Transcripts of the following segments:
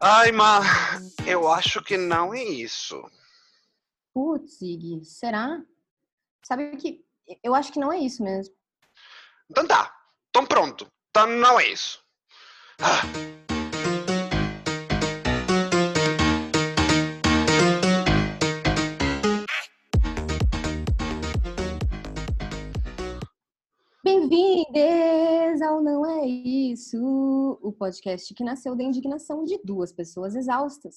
Ai, mas eu acho que não é isso. Putz, será? Sabe que eu acho que não é isso mesmo. Então tá, então pronto. Então não é isso. Ah. Bem-vindos ao Não É Isso, o podcast que nasceu da indignação de duas pessoas exaustas.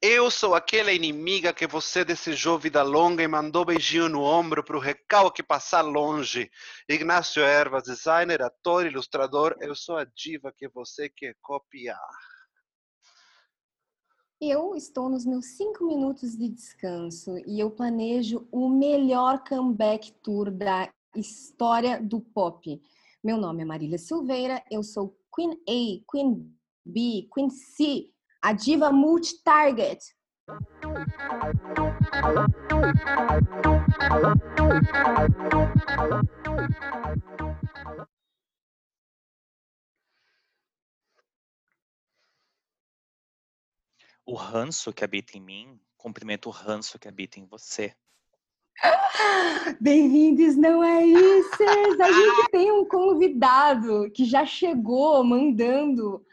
Eu sou aquela inimiga que você desejou vida longa e mandou beijinho no ombro para o recalque passar longe. Ignácio Ervas, designer, ator, ilustrador, eu sou a diva que você quer copiar. Eu estou nos meus cinco minutos de descanso e eu planejo o melhor comeback tour da história do pop. Meu nome é Marília Silveira, eu sou Queen A, Queen B, Queen C, a diva multi-target. O ranço que habita em mim cumprimenta o ranço que habita em você. Bem-vindos, não é isso? A gente tem um convidado que já chegou mandando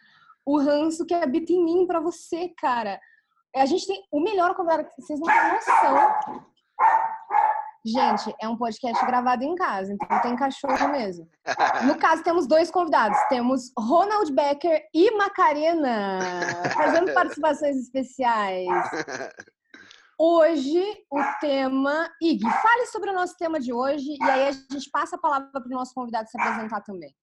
o ranço que habita em mim para você, cara. A gente tem o melhor convidado, vocês não têm noção. Gente, é um podcast gravado em casa, então tem cachorro mesmo. No caso, temos dois convidados. Temos Ronald Becker e Macarena, fazendo participações especiais. Hoje, o tema... Ig, fale sobre o nosso tema de hoje e aí a gente passa a palavra para o nosso convidado se apresentar também.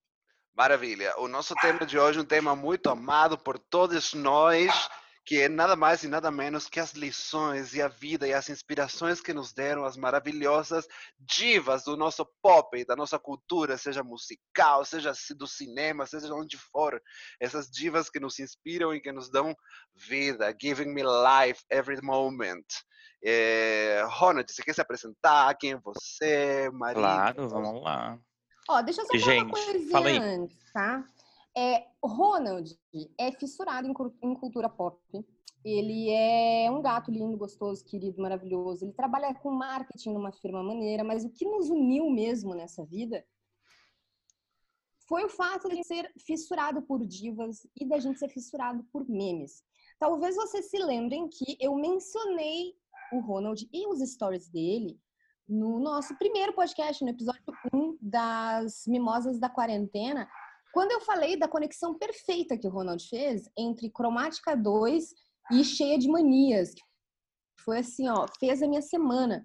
Maravilha. O nosso tema de hoje é um tema muito amado por todos nós que é nada mais e nada menos que as lições e a vida e as inspirações que nos deram as maravilhosas divas do nosso pop, da nossa cultura, seja musical, seja do cinema, seja onde for. Essas divas que nos inspiram e que nos dão vida, giving me life every moment. É, Ronald, você quer se apresentar? Quem é você? Maria? Claro, vamos lá. Ó, deixa eu só falar uma coisinha antes, tá? É, Ronald é fissurado em, em cultura pop. Ele é um gato lindo, gostoso, querido, maravilhoso. Ele trabalha com marketing numa firma maneira, mas o que nos uniu mesmo nessa vida foi o fato de ser fissurado por divas e da gente ser fissurado por memes. Talvez vocês se lembrem que eu mencionei o Ronald e os stories dele no nosso primeiro podcast, no episódio 1 das Mimosas da Quarentena, quando eu falei da conexão perfeita que o Ronald fez entre Cromática 2 e Cheia de Manias, foi assim, ó, fez a minha semana.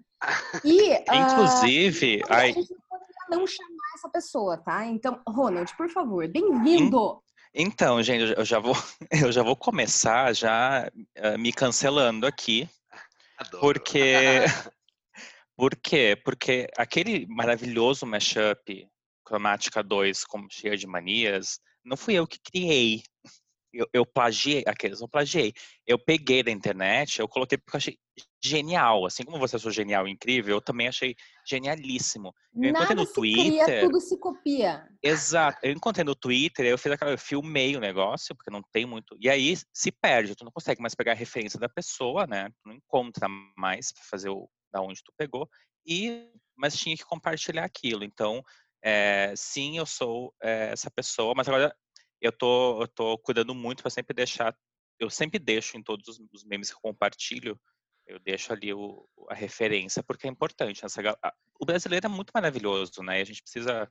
E, inclusive, uh, a gente não não chamar essa pessoa, tá? Então, Ronald, por favor, bem-vindo. Então, gente, eu já vou, eu já vou começar já uh, me cancelando aqui, Adoro. porque, por quê? Porque aquele maravilhoso mashup Cromática 2 como cheia de manias, não fui eu que criei. Eu, eu plagiei, aqueles não plagiei. Eu peguei da internet, eu coloquei porque eu achei genial. Assim como você achou genial e incrível, eu também achei genialíssimo. Eu Nada encontrei no se Twitter. Cria, tudo se copia. Exato. Eu encontrei no Twitter, eu fiz aquela, eu filmei o negócio, porque não tem muito. E aí se perde, tu não consegue mais pegar a referência da pessoa, né? Tu não encontra mais para fazer o da onde tu pegou. E mas tinha que compartilhar aquilo. Então, é, sim, eu sou é, essa pessoa, mas agora eu tô, eu tô cuidando muito para sempre deixar, eu sempre deixo em todos os, os memes que eu compartilho, eu deixo ali o, a referência, porque é importante. Essa, a, o brasileiro é muito maravilhoso, né? E a gente precisa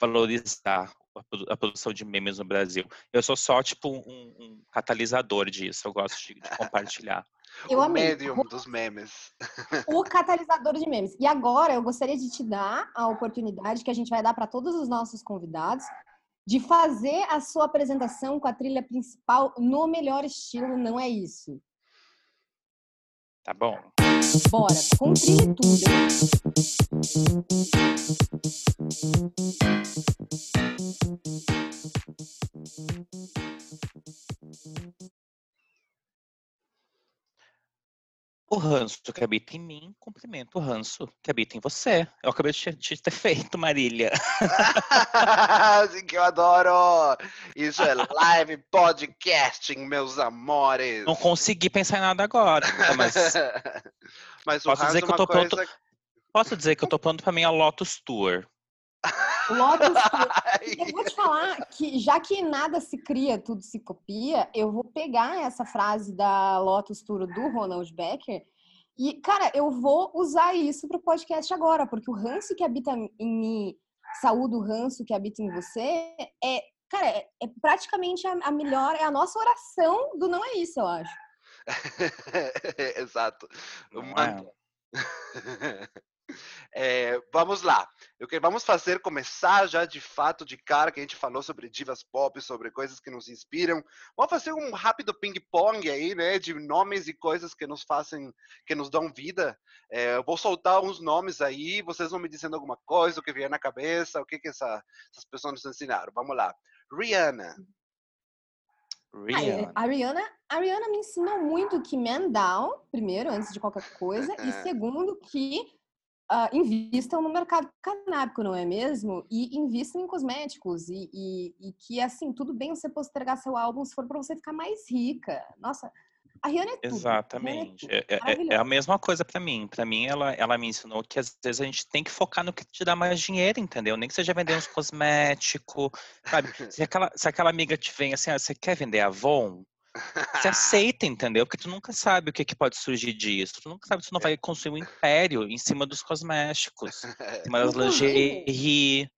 valorizar a, a, produção de memes no Brasil. Eu sou só, tipo, um, um catalisador disso, eu gosto de, de compartilhar. Eu o amei. médium dos memes. O catalisador de memes. E agora eu gostaria de te dar a oportunidade que a gente vai dar para todos os nossos convidados de fazer a sua apresentação com a trilha principal no melhor estilo, não é isso? Tá bom. Bora, com trilha e tudo. O ranço que habita em mim cumprimenta o ranço que habita em você. Eu acabei de ter feito, Marília. Que eu adoro! Isso é live podcasting, meus amores. Não consegui pensar em nada agora, mas. mas posso dizer que eu tô coisa... pronto. Posso dizer que eu tô pronto para minha Lotus Tour. Lotus Eu vou te falar que, já que nada se cria, tudo se copia, eu vou pegar essa frase da Lotus Tour do Ronald Becker e, cara, eu vou usar isso para o podcast agora, porque o ranço que habita em mim, saúde o ranço que habita em você, é, cara, é, é praticamente a, a melhor, é a nossa oração do não é isso, eu acho. Exato. Não é. Vamos lá. O que vamos fazer, começar já de fato, de cara, que a gente falou sobre divas pop, sobre coisas que nos inspiram. Vamos fazer um rápido ping-pong aí, né, de nomes e coisas que nos fazem, que nos dão vida. É, eu vou soltar uns nomes aí, vocês vão me dizendo alguma coisa, o que vier na cabeça, o que, que essa, essas pessoas nos ensinaram. Vamos lá. Rihanna. Rihanna. A Rihanna, a Rihanna me ensinou muito que man down, primeiro, antes de qualquer coisa, e segundo, que uh, invistam no mercado canábico, não é mesmo? E invistam em cosméticos. E, e, e, que, assim, tudo bem você postergar seu álbum se for para você ficar mais rica. Nossa, a Rihanna é tudo. Exatamente. É, é, é, é, a mesma coisa para mim. Para mim, ela, ela me ensinou que às vezes a gente tem que focar no que te dá mais dinheiro, entendeu? Nem que seja vender uns cosméticos, sabe? Se aquela, se aquela amiga te vem assim, ah, você quer vender Avon? Você aceita, entendeu? Porque tu nunca sabe o que, que pode surgir disso. Tu nunca sabe se tu não vai construir um império em cima dos cosméticos, em cima das lingerie.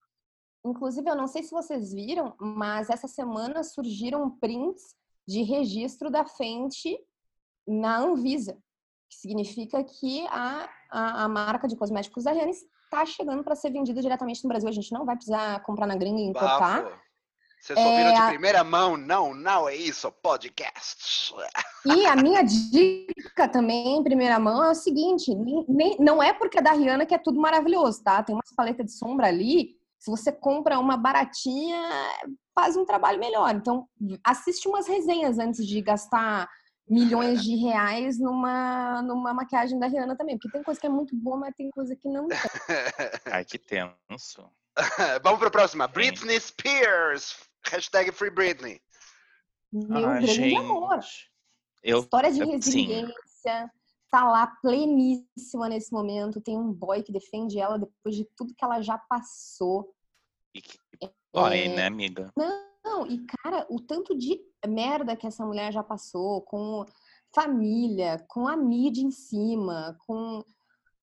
Inclusive, eu não sei se vocês viram, mas essa semana surgiram prints de registro da Fenty na Anvisa, que significa que a, a, a marca de cosméticos da Rihanna está chegando para ser vendida diretamente no Brasil. A gente não vai precisar comprar na gringa e importar. Bafo. Vocês ouviram é... de primeira mão? Não, não é isso, podcast. E a minha dica também, em primeira mão, é o seguinte: nem, não é porque é da Rihanna que é tudo maravilhoso, tá? Tem umas paletas de sombra ali. Se você compra uma baratinha, faz um trabalho melhor. Então, assiste umas resenhas antes de gastar milhões de reais numa, numa maquiagem da Rihanna também. Porque tem coisa que é muito boa, mas tem coisa que não tem. Ai, que tenso. Vamos para a próxima. Britney Spears. Hashtag Free Britney. Meu ah, grande gente. amor. Eu, História de resiliência. Sim. Tá lá pleníssima nesse momento. Tem um boy que defende ela depois de tudo que ela já passou. E que boy, é... né, amiga? Não, e cara, o tanto de merda que essa mulher já passou com família, com a mídia em cima, com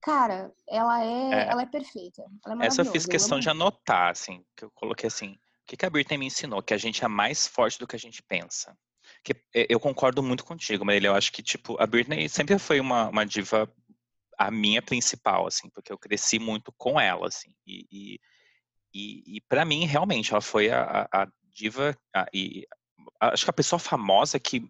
cara, ela é, é. ela é perfeita. Ela é Essa eu fiz questão eu de anotar, assim, que eu coloquei assim, o que, que a Britney me ensinou? Que a gente é mais forte do que a gente pensa. Que eu concordo muito contigo, Marília. Eu acho que, tipo, a Britney sempre foi uma, uma diva, a minha principal, assim, porque eu cresci muito com ela, assim. E, e, e, e para mim, realmente, ela foi a, a diva, a, e acho que a pessoa famosa que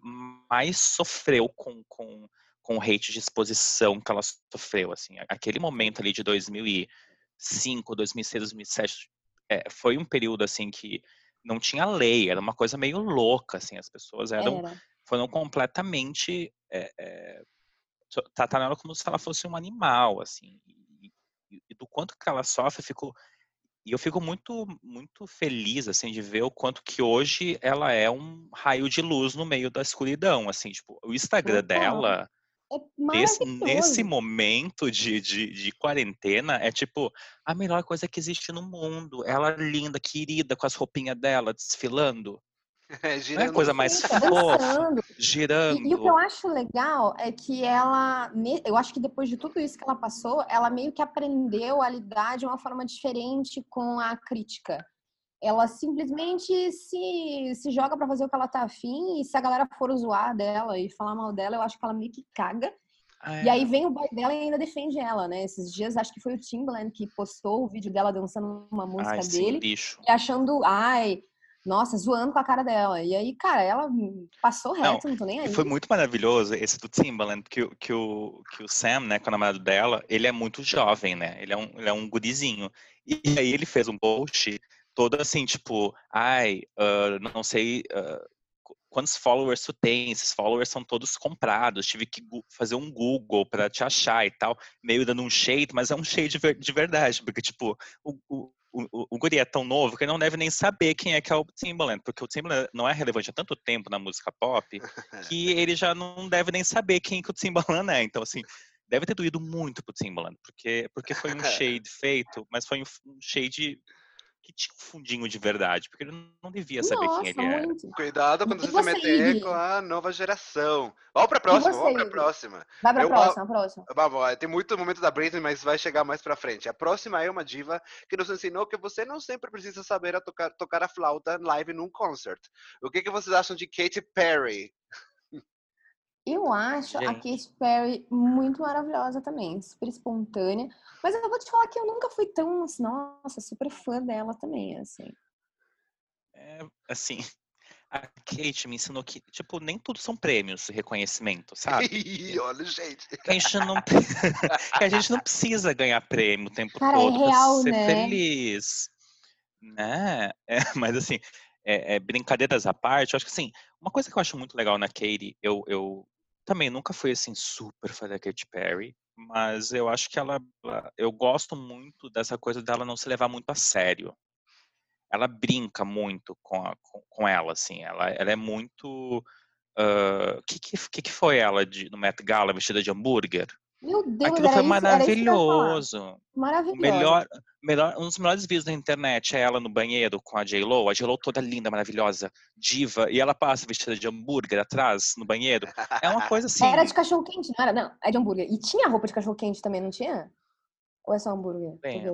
mais sofreu com, com, com o hate de exposição que ela sofreu, assim. Aquele momento ali de 2005, 2006, 2007, é, foi um período assim que não tinha lei, era uma coisa meio louca, assim, as pessoas eram era. foram completamente é, é, trataram ela como se ela fosse um animal, assim, e, e, e do quanto que ela sofre, fico e eu fico muito muito feliz assim de ver o quanto que hoje ela é um raio de luz no meio da escuridão, assim, tipo, o Instagram dela é nesse, nesse momento de, de, de, quarentena, é tipo a melhor coisa que existe no mundo. Ela linda, querida, com as roupinhas dela, desfilando. É, girando. Não é a coisa mais Sim, fofa, girando. E, e, o que eu acho legal é que ela, eu acho que depois de tudo isso que ela passou, ela meio que aprendeu a lidar de uma forma diferente com a crítica ela simplesmente se, se joga para fazer o que ela tá afim, e se a galera for zoar dela e falar mal dela, eu acho que ela meio que caga. Ah, é. E aí vem o boy dela e ainda defende ela, né? Esses dias acho que foi o Timbaland que postou o vídeo dela dançando uma música ai, dele sim, e achando, ai, nossa, zoando com a cara dela. E aí, cara, ela passou reto, não, não tô nem aí. Foi muito maravilhoso esse do Timbaland, que, que, o, que o Sam, né, com o namorado dela, ele é muito jovem, né? Ele é um, ele é um gurizinho. E aí ele fez um post toda assim, tipo, ai, uh, não sei uh, quantos followers tu tem, esses followers são todos comprados, tive que fazer um Google para te achar e tal, meio dando um shade, mas é um shade de verdade, porque, tipo, o, o, o, o guri é tão novo que ele não deve nem saber quem é que é o Timbaland, porque o Timbaland não é relevante há tanto tempo na música pop que ele já não deve nem saber quem que o Timbaland é. Então, assim, deve ter doído muito pro Timbaland, porque, porque foi um shade feito, mas foi um shade que tinha um fundinho de verdade, porque ele não devia saber Nossa, quem ele era. Muito. Cuidado quando você, você se meter com a nova geração. Vamos pra próxima, vamos pra próxima. Vai pra eu, próxima, próxima. Vamos, tem muito momento da Britney, mas vai chegar mais pra frente. A próxima é uma diva que nos ensinou que você não sempre precisa saber a tocar, tocar a flauta live num concert. O que, que vocês acham de Katy Perry? Eu acho Gente. a Katy Perry muito maravilhosa também, super espontânea. Mas eu vou te falar que eu nunca fui tão, assim, nossa, super fã dela também, assim. É, assim, a Kate me ensinou que, tipo, nem tudo são prêmios, reconhecimento, sabe? Olha, gente. Que a gente não, que a gente não precisa ganhar prêmio o tempo Cara, é todo é real, pra ser né? feliz. Né? É, mas assim, é, é, brincadeiras à parte, eu acho que assim, uma coisa que eu acho muito legal na Katie, eu, eu também nunca fui assim super fã da Katy Perry, mas eu acho que ela, eu gosto muito dessa coisa dela não se levar muito a sério. Ela brinca muito com, a, com, com, ela, assim. Ela, ela é muito. O uh, que, que, que foi ela de, no Met Gala vestida de hambúrguer? Meu Deus, Aquilo foi isso, maravilhoso. Maravilhoso. Melhor, melhor, um dos melhores vídeos da internet é ela no banheiro com a J-Lo. A J-Lo toda linda, maravilhosa, diva. E ela passa vestida de hambúrguer atrás, no banheiro. É uma coisa assim. Era de cachorro-quente, não era? Não, é de hambúrguer. E tinha roupa de cachorro-quente também, não tinha? Ou é só hambúrguer? Bem,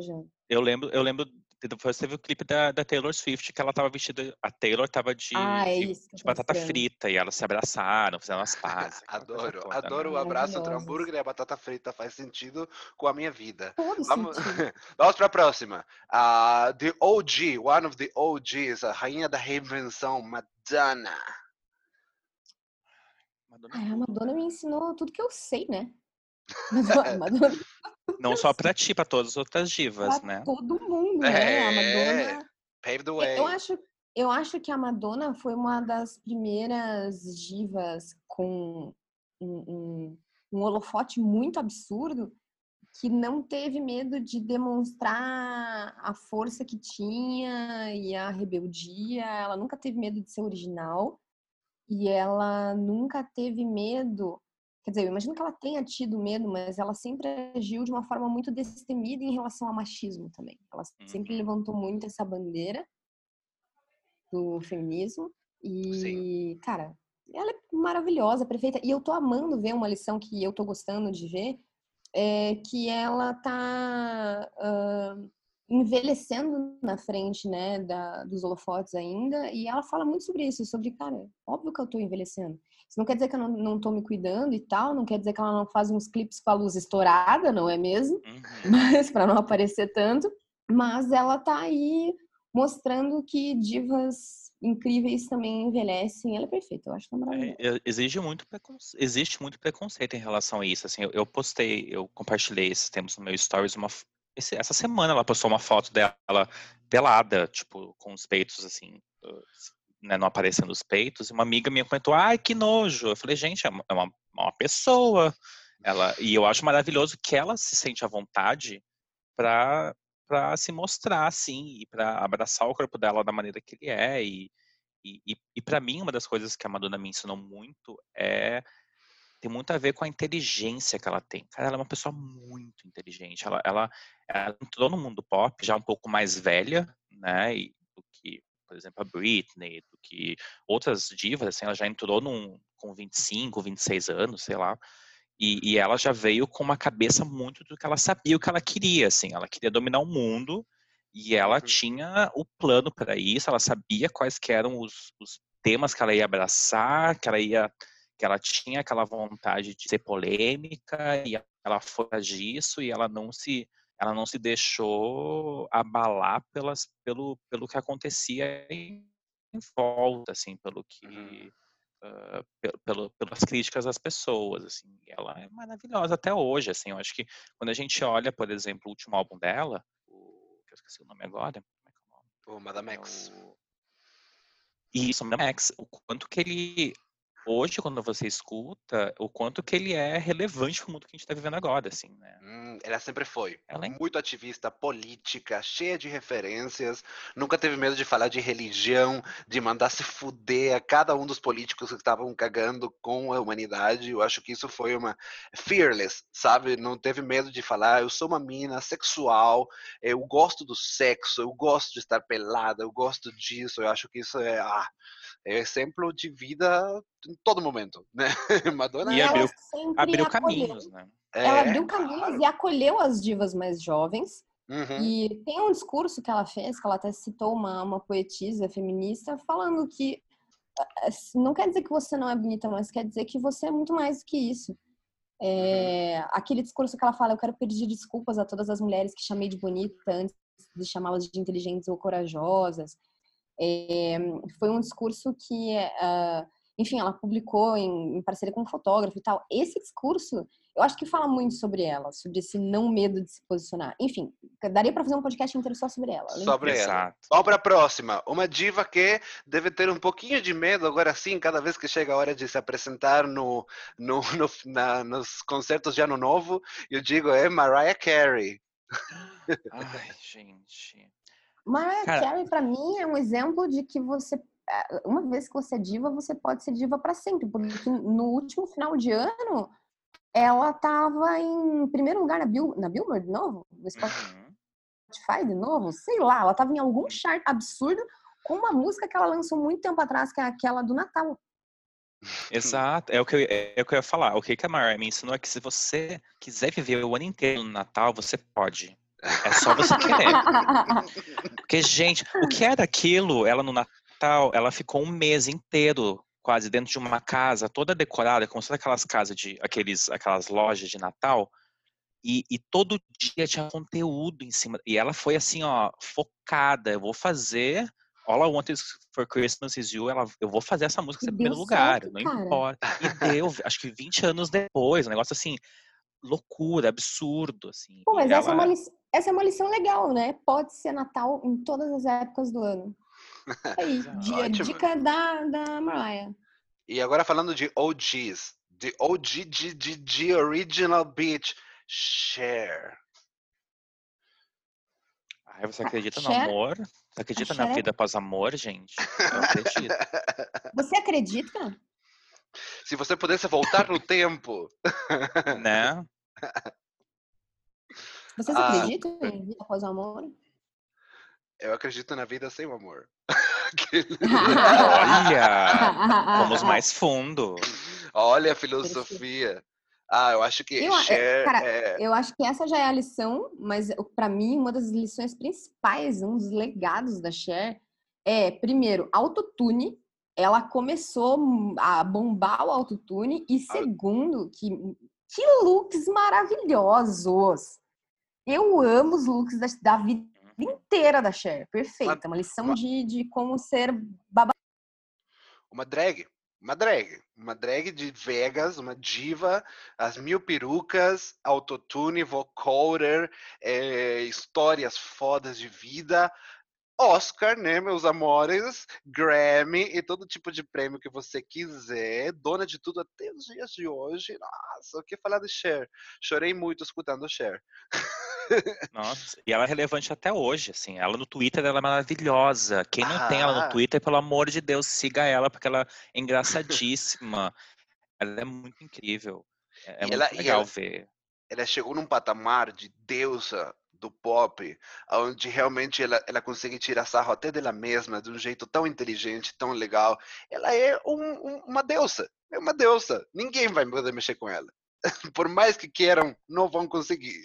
eu lembro, eu lembro depois teve o clipe da, da, Taylor Swift, que ela tava vestida. A Taylor tava de, ah, é de, de batata frita e elas se abraçaram, fizeram as pazes. adoro, toda, adoro né? o abraço entre o hambúrguer e a batata frita. Faz sentido com a minha vida. Todo Vamos, vamos pra próxima. Uh, the OG, one of the OGs, a rainha da reinvenção, Madonna. Madonna. Ai, a Madonna me ensinou tudo que eu sei, né? Madonna, Madonna não só pra ti, pra todas as outras divas, pra né? todo mundo, né? É, a Madonna. Pave the way. Eu acho, eu acho que a Madonna foi uma das primeiras divas com um, um, um holofote muito absurdo que não teve medo de demonstrar a força que tinha e a rebeldia. Ela nunca teve medo de ser original e ela nunca teve medo Quer dizer, eu imagino que ela tenha tido medo, mas ela sempre agiu de uma forma muito destemida em relação ao machismo também. Ela sempre uhum. levantou muito essa bandeira do feminismo. E, Sim. cara, ela é maravilhosa, perfeita. E eu tô amando ver uma lição que eu tô gostando de ver, é que ela tá uh, envelhecendo na frente, né, da, dos holofotes ainda. E ela fala muito sobre isso, sobre, cara, óbvio que eu tô envelhecendo. Isso não quer dizer que eu não, não tô me cuidando e tal, não quer dizer que ela não faz uns clipes com a luz estourada, não é mesmo? Uhum. Mas para não aparecer tanto. Mas ela tá aí mostrando que divas incríveis também envelhecem. Ela é perfeita, eu acho que é maravilhosa. É, exige muito preconce... Existe muito preconceito em relação a isso. Assim, eu, eu postei, eu compartilhei esses tempos no meu stories uma, esse, essa semana ela postou uma foto dela pelada, tipo, com os peitos assim, né, não aparecendo os peitos, e uma amiga minha comentou, ai, que nojo. Eu falei, gente, é uma, é uma pessoa. Ela, e eu acho maravilhoso que ela se sente à vontade para para se mostrar assim e para abraçar o corpo dela da maneira que ele é e e, e, e para mim uma das coisas que a Madonna me ensinou muito é tem muito a ver com a inteligência que ela tem. Cara, ela é uma pessoa muito inteligente. Ela, ela, ela entrou no mundo pop já um pouco mais velha, né? Do que por exemplo, a Britney, do que outras divas, assim, ela já entrou num, com 25, 26 anos, sei lá, e, e, ela já veio com uma cabeça muito do que ela sabia, o que ela queria, assim, ela queria dominar o mundo, e ela uhum. tinha o plano para isso, ela sabia quais eram os, os temas que ela ia abraçar, que ela ia que ela tinha aquela vontade de ser polêmica e ela foi disso e ela não se ela não se deixou abalar pelas, pelo, pelo que acontecia em, em volta, assim, pelo que uhum. uh, pelo, pelas críticas das pessoas, assim, ela é maravilhosa até hoje, assim, eu acho que quando a gente olha, por exemplo, o último álbum dela, o, que eu esqueci o nome agora, como é que é o nome? O Madame X. É o... Isso, Madame X. O quanto que ele hoje, quando você escuta, o quanto que ele é relevante para o mundo que a gente está vivendo agora, assim, né? Hum, ela sempre foi. Ela é... Muito ativista, política, cheia de referências, nunca teve medo de falar de religião, de mandar se fuder a cada um dos políticos que estavam cagando com a humanidade. Eu acho que isso foi uma fearless, sabe? Não teve medo de falar, eu sou uma mina sexual, eu gosto do sexo, eu gosto de estar pelada, eu gosto disso. Eu acho que isso é, ah, é exemplo de vida em todo momento, né? Madonna e abriu, abriu caminhos, né? Ela é, abriu caminhos claro. e acolheu as divas mais jovens. Uhum. E tem um discurso que ela fez, que ela até citou uma, uma poetisa feminista, falando que eh, não quer dizer que você não é bonita, mas quer dizer que você é muito mais do que isso. É, uhum. Aquele discurso que ela fala, eu quero pedir desculpas a todas as mulheres que chamei de bonita antes de chamá-las de inteligentes ou corajosas. É, foi um discurso que, uh, enfim, ela publicou em, em, parceria com um fotógrafo e tal. Esse discurso, eu acho que fala muito sobre ela, sobre esse não medo de se posicionar. Enfim, daria para fazer um podcast inteiro só sobre ela. Sobre ela. Vamos para a próxima. Uma diva que deve ter um pouquinho de medo agora sim, cada vez que chega a hora de se apresentar no, no, no na, nos concertos de Ano Novo. Eu digo, é Mariah Carey. Ai, gente. Mariah Cara... Carey, para mim, é um exemplo de que você, eh, uma vez que você é diva, você pode ser diva para sempre. Porque no último final de ano, ela estava em primeiro lugar na, Bill, na Billboard de novo, no uhum. Spotify de novo, sei lá, ela estava em algum chart absurdo com uma música que ela lançou muito tempo atrás, que é aquela do Natal. Exato, é o que eu, é o que eu ia falar. O que, que a Mariah me ensinou é que se você quiser viver o ano inteiro no Natal, você pode. É só você querer. Porque, gente, o que era aquilo? Ela no Natal, ela ficou um mês inteiro quase dentro de uma casa toda decorada, como se fosse aquelas casas de aqueles, aquelas lojas de Natal. E, e, todo dia tinha conteúdo em cima. E ela foi assim, ó, focada. Eu vou fazer All I Want Is for Christmas Is You. Ela, eu vou fazer essa música em primeiro lugar. Certo, não cara. importa. E deu, acho que 20 anos depois, um negócio assim, loucura, absurdo, assim. Pô, mas essa, ela... é uma, essa é uma lição legal, né? Pode ser Natal em todas as épocas do ano. Aí, é dica da, da Mariah. E agora falando de OGs, de OG de, de, de Original Beach, Share. Ai, você acredita no amor? Você acredita na vida após amor, gente? Eu acredito. Você acredita? Se você pudesse voltar no tempo. Né? Vocês ah, acreditam em vida após o amor? Eu acredito na vida sem o amor. Olha! Vamos mais fundo. Olha a filosofia. Ah, eu acho que eu, share cara, é... eu acho que essa já é a lição, mas para mim uma das lições principais, um dos legados da Cher é, primeiro, autotune. Ela começou a bombar o autotune e segundo, que que looks maravilhosos. Eu amo os looks da, da vida inteira da Cher. Perfeita. Uma lição uma, de, de como ser babá. Uma drag. Uma drag. Uma drag de Vegas, uma diva, as mil perucas, autotune, vocoder, é, histórias fodas de vida. Oscar, né, meus amores, Grammy e todo tipo de prêmio que você quiser, dona de tudo até os dias de hoje. Nossa, o que falar de Cher? Chorei muito escutando Cher. Nossa, e ela é relevante até hoje, assim. Ela no Twitter ela é maravilhosa. Quem não ah. tem ela no ah. Twitter, pelo amor de Deus, siga ela, porque ela é engraçadíssima. ela é muito incrível. É, é muito ela, legal ela, ver. Ela chegou num patamar de deusa do pop, onde realmente ela, ela consegue tirar sarro até dela mesma de um jeito tão inteligente, tão legal. Ela é um, um, uma deusa, é uma deusa. Ninguém vai poder mexer com ela. Por mais que queiram, não vão conseguir.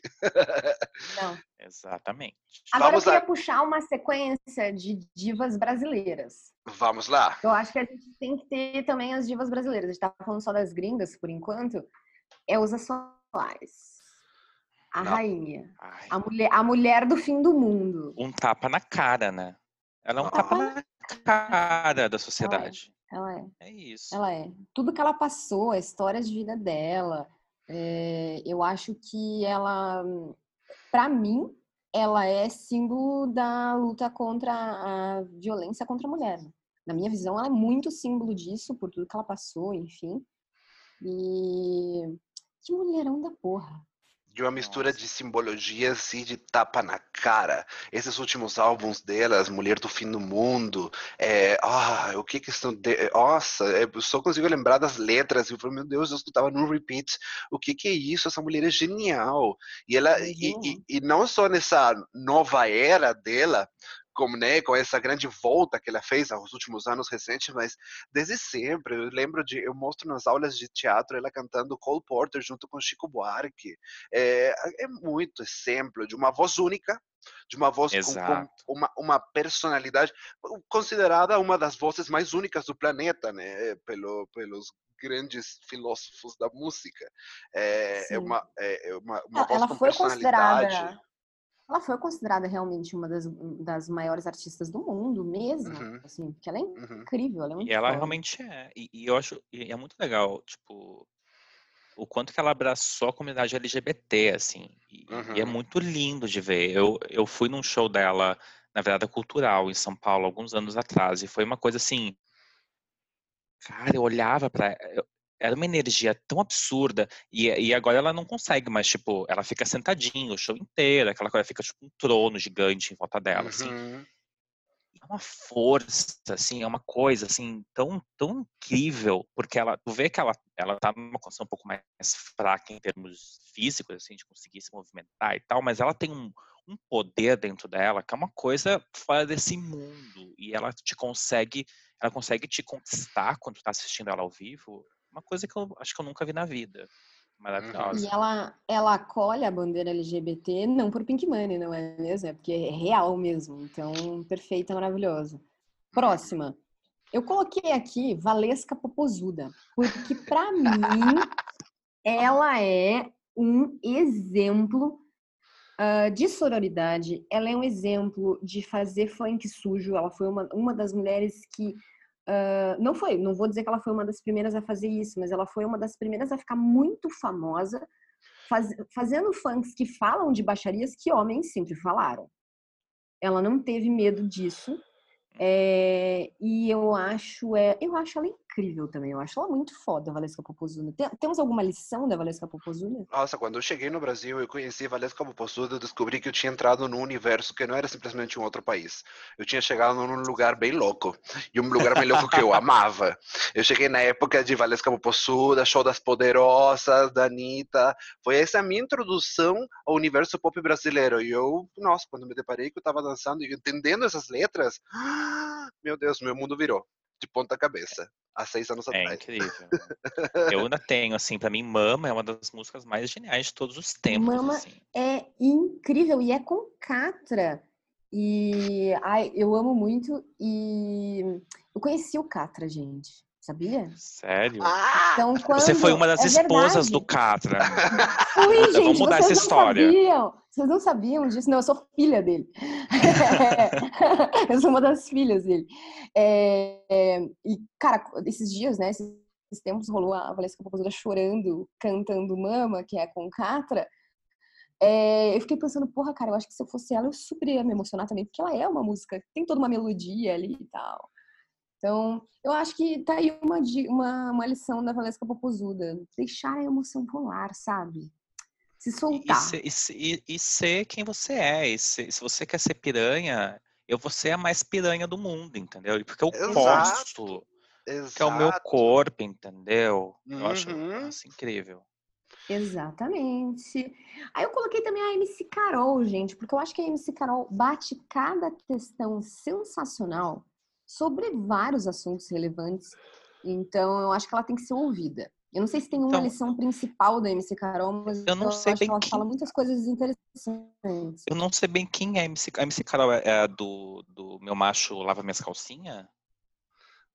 Não. Exatamente. Agora Vamos eu queria lá. puxar uma sequência de divas brasileiras. Vamos lá. Eu acho que a gente tem que ter também as divas brasileiras. A gente tá falando só das gringas, por enquanto. É Usa Soares. A Não. rainha. A mulher, a mulher do fim do mundo. Um tapa na cara, né? Ela é um tapa na cara da sociedade. Ela é. Ela é. é isso. Ela é. Tudo que ela passou, a história de vida dela. É, eu acho que ela, para mim, ela é símbolo da luta contra a violência contra a mulher. Na minha visão, ela é muito símbolo disso, por tudo que ela passou, enfim. E que mulherão da porra de uma mistura de simbologias e de tapa na cara. Esses últimos álbuns delas, Mulher do Fim do Mundo, é, ah, o que que estão... De... Nossa, eu só consigo lembrar das letras, e eu falei, meu Deus, eu escutava no repeat, o que que é isso? Essa mulher é genial. E ela, e, e, e não só nessa nova era dela, como, né, com essa grande volta que ela fez nos últimos anos recentes, mas desde sempre, eu lembro de, eu mostro nas aulas de teatro ela cantando Cole Porter junto com Chico Buarque, é, é muito exemplo de uma voz única, de uma voz com, com, uma, uma personalidade considerada uma das vozes mais únicas do planeta, né, pelo, pelos grandes filósofos da música. É, é uma, é, é uma, uma voz ela com foi personalidade. Considerada ela foi considerada realmente uma das, das maiores artistas do mundo mesmo, uhum. assim, porque ela é uhum. incrível, ela é muito E ela realmente é, e, e, eu acho, e é muito legal, tipo, o quanto que ela abraçou a comunidade LGBT, assim, e, uhum. e, é uhum. muito lindo de ver. Eu, eu fui num show dela, na verdade, cultural, em São Paulo, alguns anos atrás, e foi uma coisa assim, cara, eu olhava para era uma energia tão absurda e, e agora ela não consegue mais, tipo, ela fica sentadinha o show inteiro, aquela coisa fica tipo um trono gigante em volta dela, assim. uhum. assim. É uma força, assim, é uma coisa, assim, tão, tão incrível, porque ela, tu vê que ela, ela tá numa condição um pouco mais fraca em termos físicos, assim, de conseguir se movimentar e tal, mas ela tem um, um poder dentro dela que é uma coisa fora desse mundo e ela te consegue, ela consegue te conquistar quando tu tá assistindo ela ao vivo uma coisa que eu acho que eu nunca vi na vida. Uhum. Maravilhosa. E ela, ela acolhe a bandeira LGBT não por Pink Money, não é mesmo? É porque é real mesmo. Então, perfeita, maravilhosa. Próxima. Eu coloquei aqui Valesca Popozuda, porque para mim ela é um exemplo uh, de sororidade, ela é um exemplo de fazer funk sujo. Ela foi uma, uma das mulheres que Uh, não foi, não vou dizer que ela foi uma das primeiras a fazer isso, mas ela foi uma das primeiras a ficar muito famosa, faz, fazendo funks que falam de baixarias que homens sempre falaram. Ela não teve medo disso. É, e eu acho, é, eu acho ela incrível também. Eu acho ela muito foda, a Valesca Popozuda. Tem, temos alguma lição da Valesca Popozuda? Nossa, quando eu cheguei no Brasil, eu conheci Valesca Popozuda, eu descobri que eu tinha entrado num universo que não era simplesmente um outro país. Eu tinha chegado num lugar bem louco. E um lugar bem louco que eu amava. Eu cheguei na época de Valesca Popozuda, Show das Poderosas, da Anitta. Foi essa a minha introdução ao universo pop brasileiro. E eu, nossa, quando me deparei que eu tava dançando e entendendo essas letras, meu Deus, meu mundo virou de ponta cabeça há seis anos é atrás. É incrível. Eu ainda tenho, assim, para mim, Mama é uma das músicas mais geniais de todos os tempos. Mama assim. é incrível e é com Catra. E ai, eu amo muito. E eu conheci o Catra, gente. Sabia? Sério? Ah! Então, quando... Você foi uma das é esposas verdade. do Catra. Fui, gente. Vamos mudar essa história. Sabiam. Vocês não sabiam disso? Não, eu sou filha dele. eu sou uma das filhas dele. É, é, e, cara, esses dias, né? Esses tempos rolou a Valesca Popozuda chorando, cantando Mama, que é com Catra. É, eu fiquei pensando, porra, cara, eu acho que se eu fosse ela, eu super ia me emocionar também, porque ela é uma música, tem toda uma melodia ali e tal. Então, eu acho que tá aí uma, uma, uma lição da Valesca Popozuda. Deixar a emoção rolar, sabe? Se soltar. E, ser, e, e ser quem você é. E se você quer ser piranha, eu vou ser a mais piranha do mundo, entendeu? Porque eu Exato. gosto. Exato. Que é o meu corpo, entendeu? Eu uhum. acho, acho incrível. Exatamente. Aí eu coloquei também a MC Carol, gente, porque eu acho que a MC Carol bate cada questão sensacional sobre vários assuntos relevantes. Então, eu acho que ela tem que ser ouvida. Eu não sei se tem uma então, lição principal da MC Carol, mas eu não eu sei acho bem que ela quem... fala muitas coisas interessantes. Eu não sei bem quem é a MC, a MC Carol. É a do, do Meu Macho Lava Minhas Calcinhas?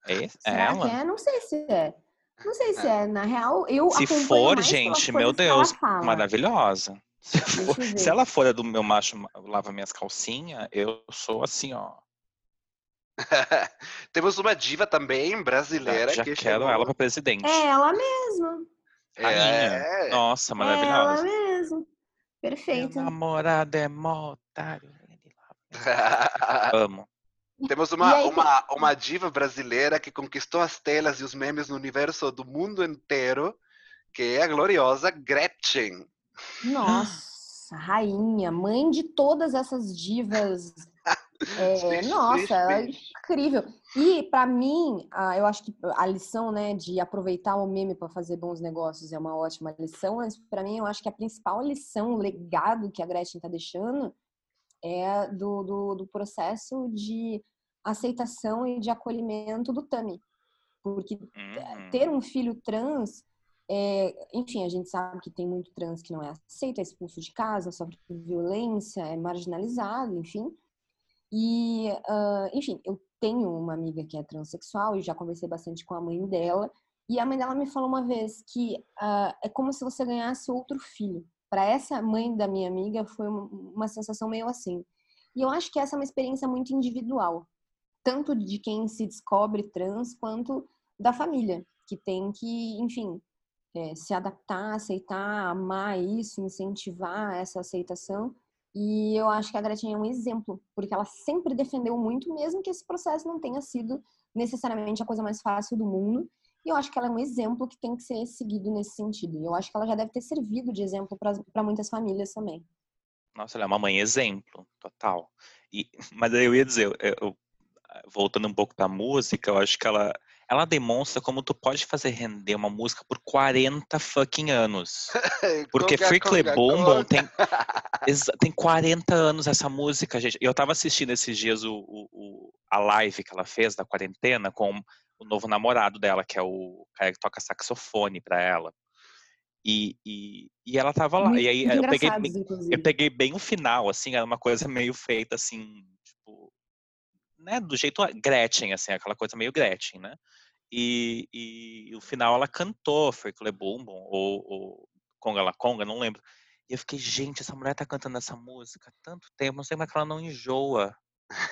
É, é ela? É? Não sei se é. Não sei se é. Na real, eu Se for, gente, meu Deus, maravilhosa. Se, for, se, ela for a do Meu Macho Lava Minhas Calcinhas, eu sou assim, ó. Temos uma diva também brasileira. Já, já que quero chegou... ela para presidente. É ela mesma. É... Nossa, maravilhosa. É ela mesma. Perfeito. Meu namorado é mó otário. Amo. Temos uma, aí, uma, uma diva brasileira que conquistou as telas e os memes no universo do mundo inteiro, que é a gloriosa Gretchen. Nossa, rainha, mãe de todas essas divas. É, nossa, ela é incrível. E para mim, eu acho que a lição, né, de aproveitar o meme para fazer bons negócios é uma ótima lição. Mas para mim, eu acho que a principal lição, o legado que a Gretchen está deixando é do, do, do, processo de aceitação e de acolhimento do Tami. Porque uhum. ter um filho trans, é, enfim, a gente sabe que tem muito trans que não é aceito, é expulso de casa, sofre violência, é marginalizado, enfim. E, uh, enfim, eu tenho uma amiga que é transexual e já conversei bastante com a mãe dela. E a mãe dela me falou uma vez que uh, é como se você ganhasse outro filho para essa mãe da minha amiga foi uma sensação meio assim. E eu acho que essa é uma experiência muito individual, tanto de quem se descobre trans quanto da família, que tem que, enfim, é, se adaptar, aceitar, amar isso, incentivar essa aceitação. E eu acho que a Gretchen é um exemplo, porque ela sempre defendeu muito, mesmo que esse processo não tenha sido necessariamente a coisa mais fácil do mundo. E eu acho que ela é um exemplo que tem que ser seguido nesse sentido. E eu acho que ela já deve ter servido de exemplo para muitas famílias também. Nossa, ela é uma mãe exemplo, total. E, mas eu ia dizer, eu, eu, voltando um pouco para música, eu acho que ela, ela demonstra como tu pode fazer render uma música por 40 fucking anos. Porque Freakley Boom tem, tem 40 anos essa música, gente. Eu tava assistindo esses dias o, o, a live que ela fez da quarentena com o novo namorado dela, que é o cara que toca saxofone para ela. E, e, e, ela tava lá. Muito, e aí eu peguei, eu peguei bem o final, assim, era uma coisa meio feita assim, tipo, né, do jeito Gretchen, assim, aquela coisa meio Gretchen, né? E, e o final ela cantou, foi Boom Boom, ou, ou Conga La Conga, não lembro. E eu fiquei, gente, essa mulher tá cantando essa música há tanto tempo, não sei como é que ela não enjoa.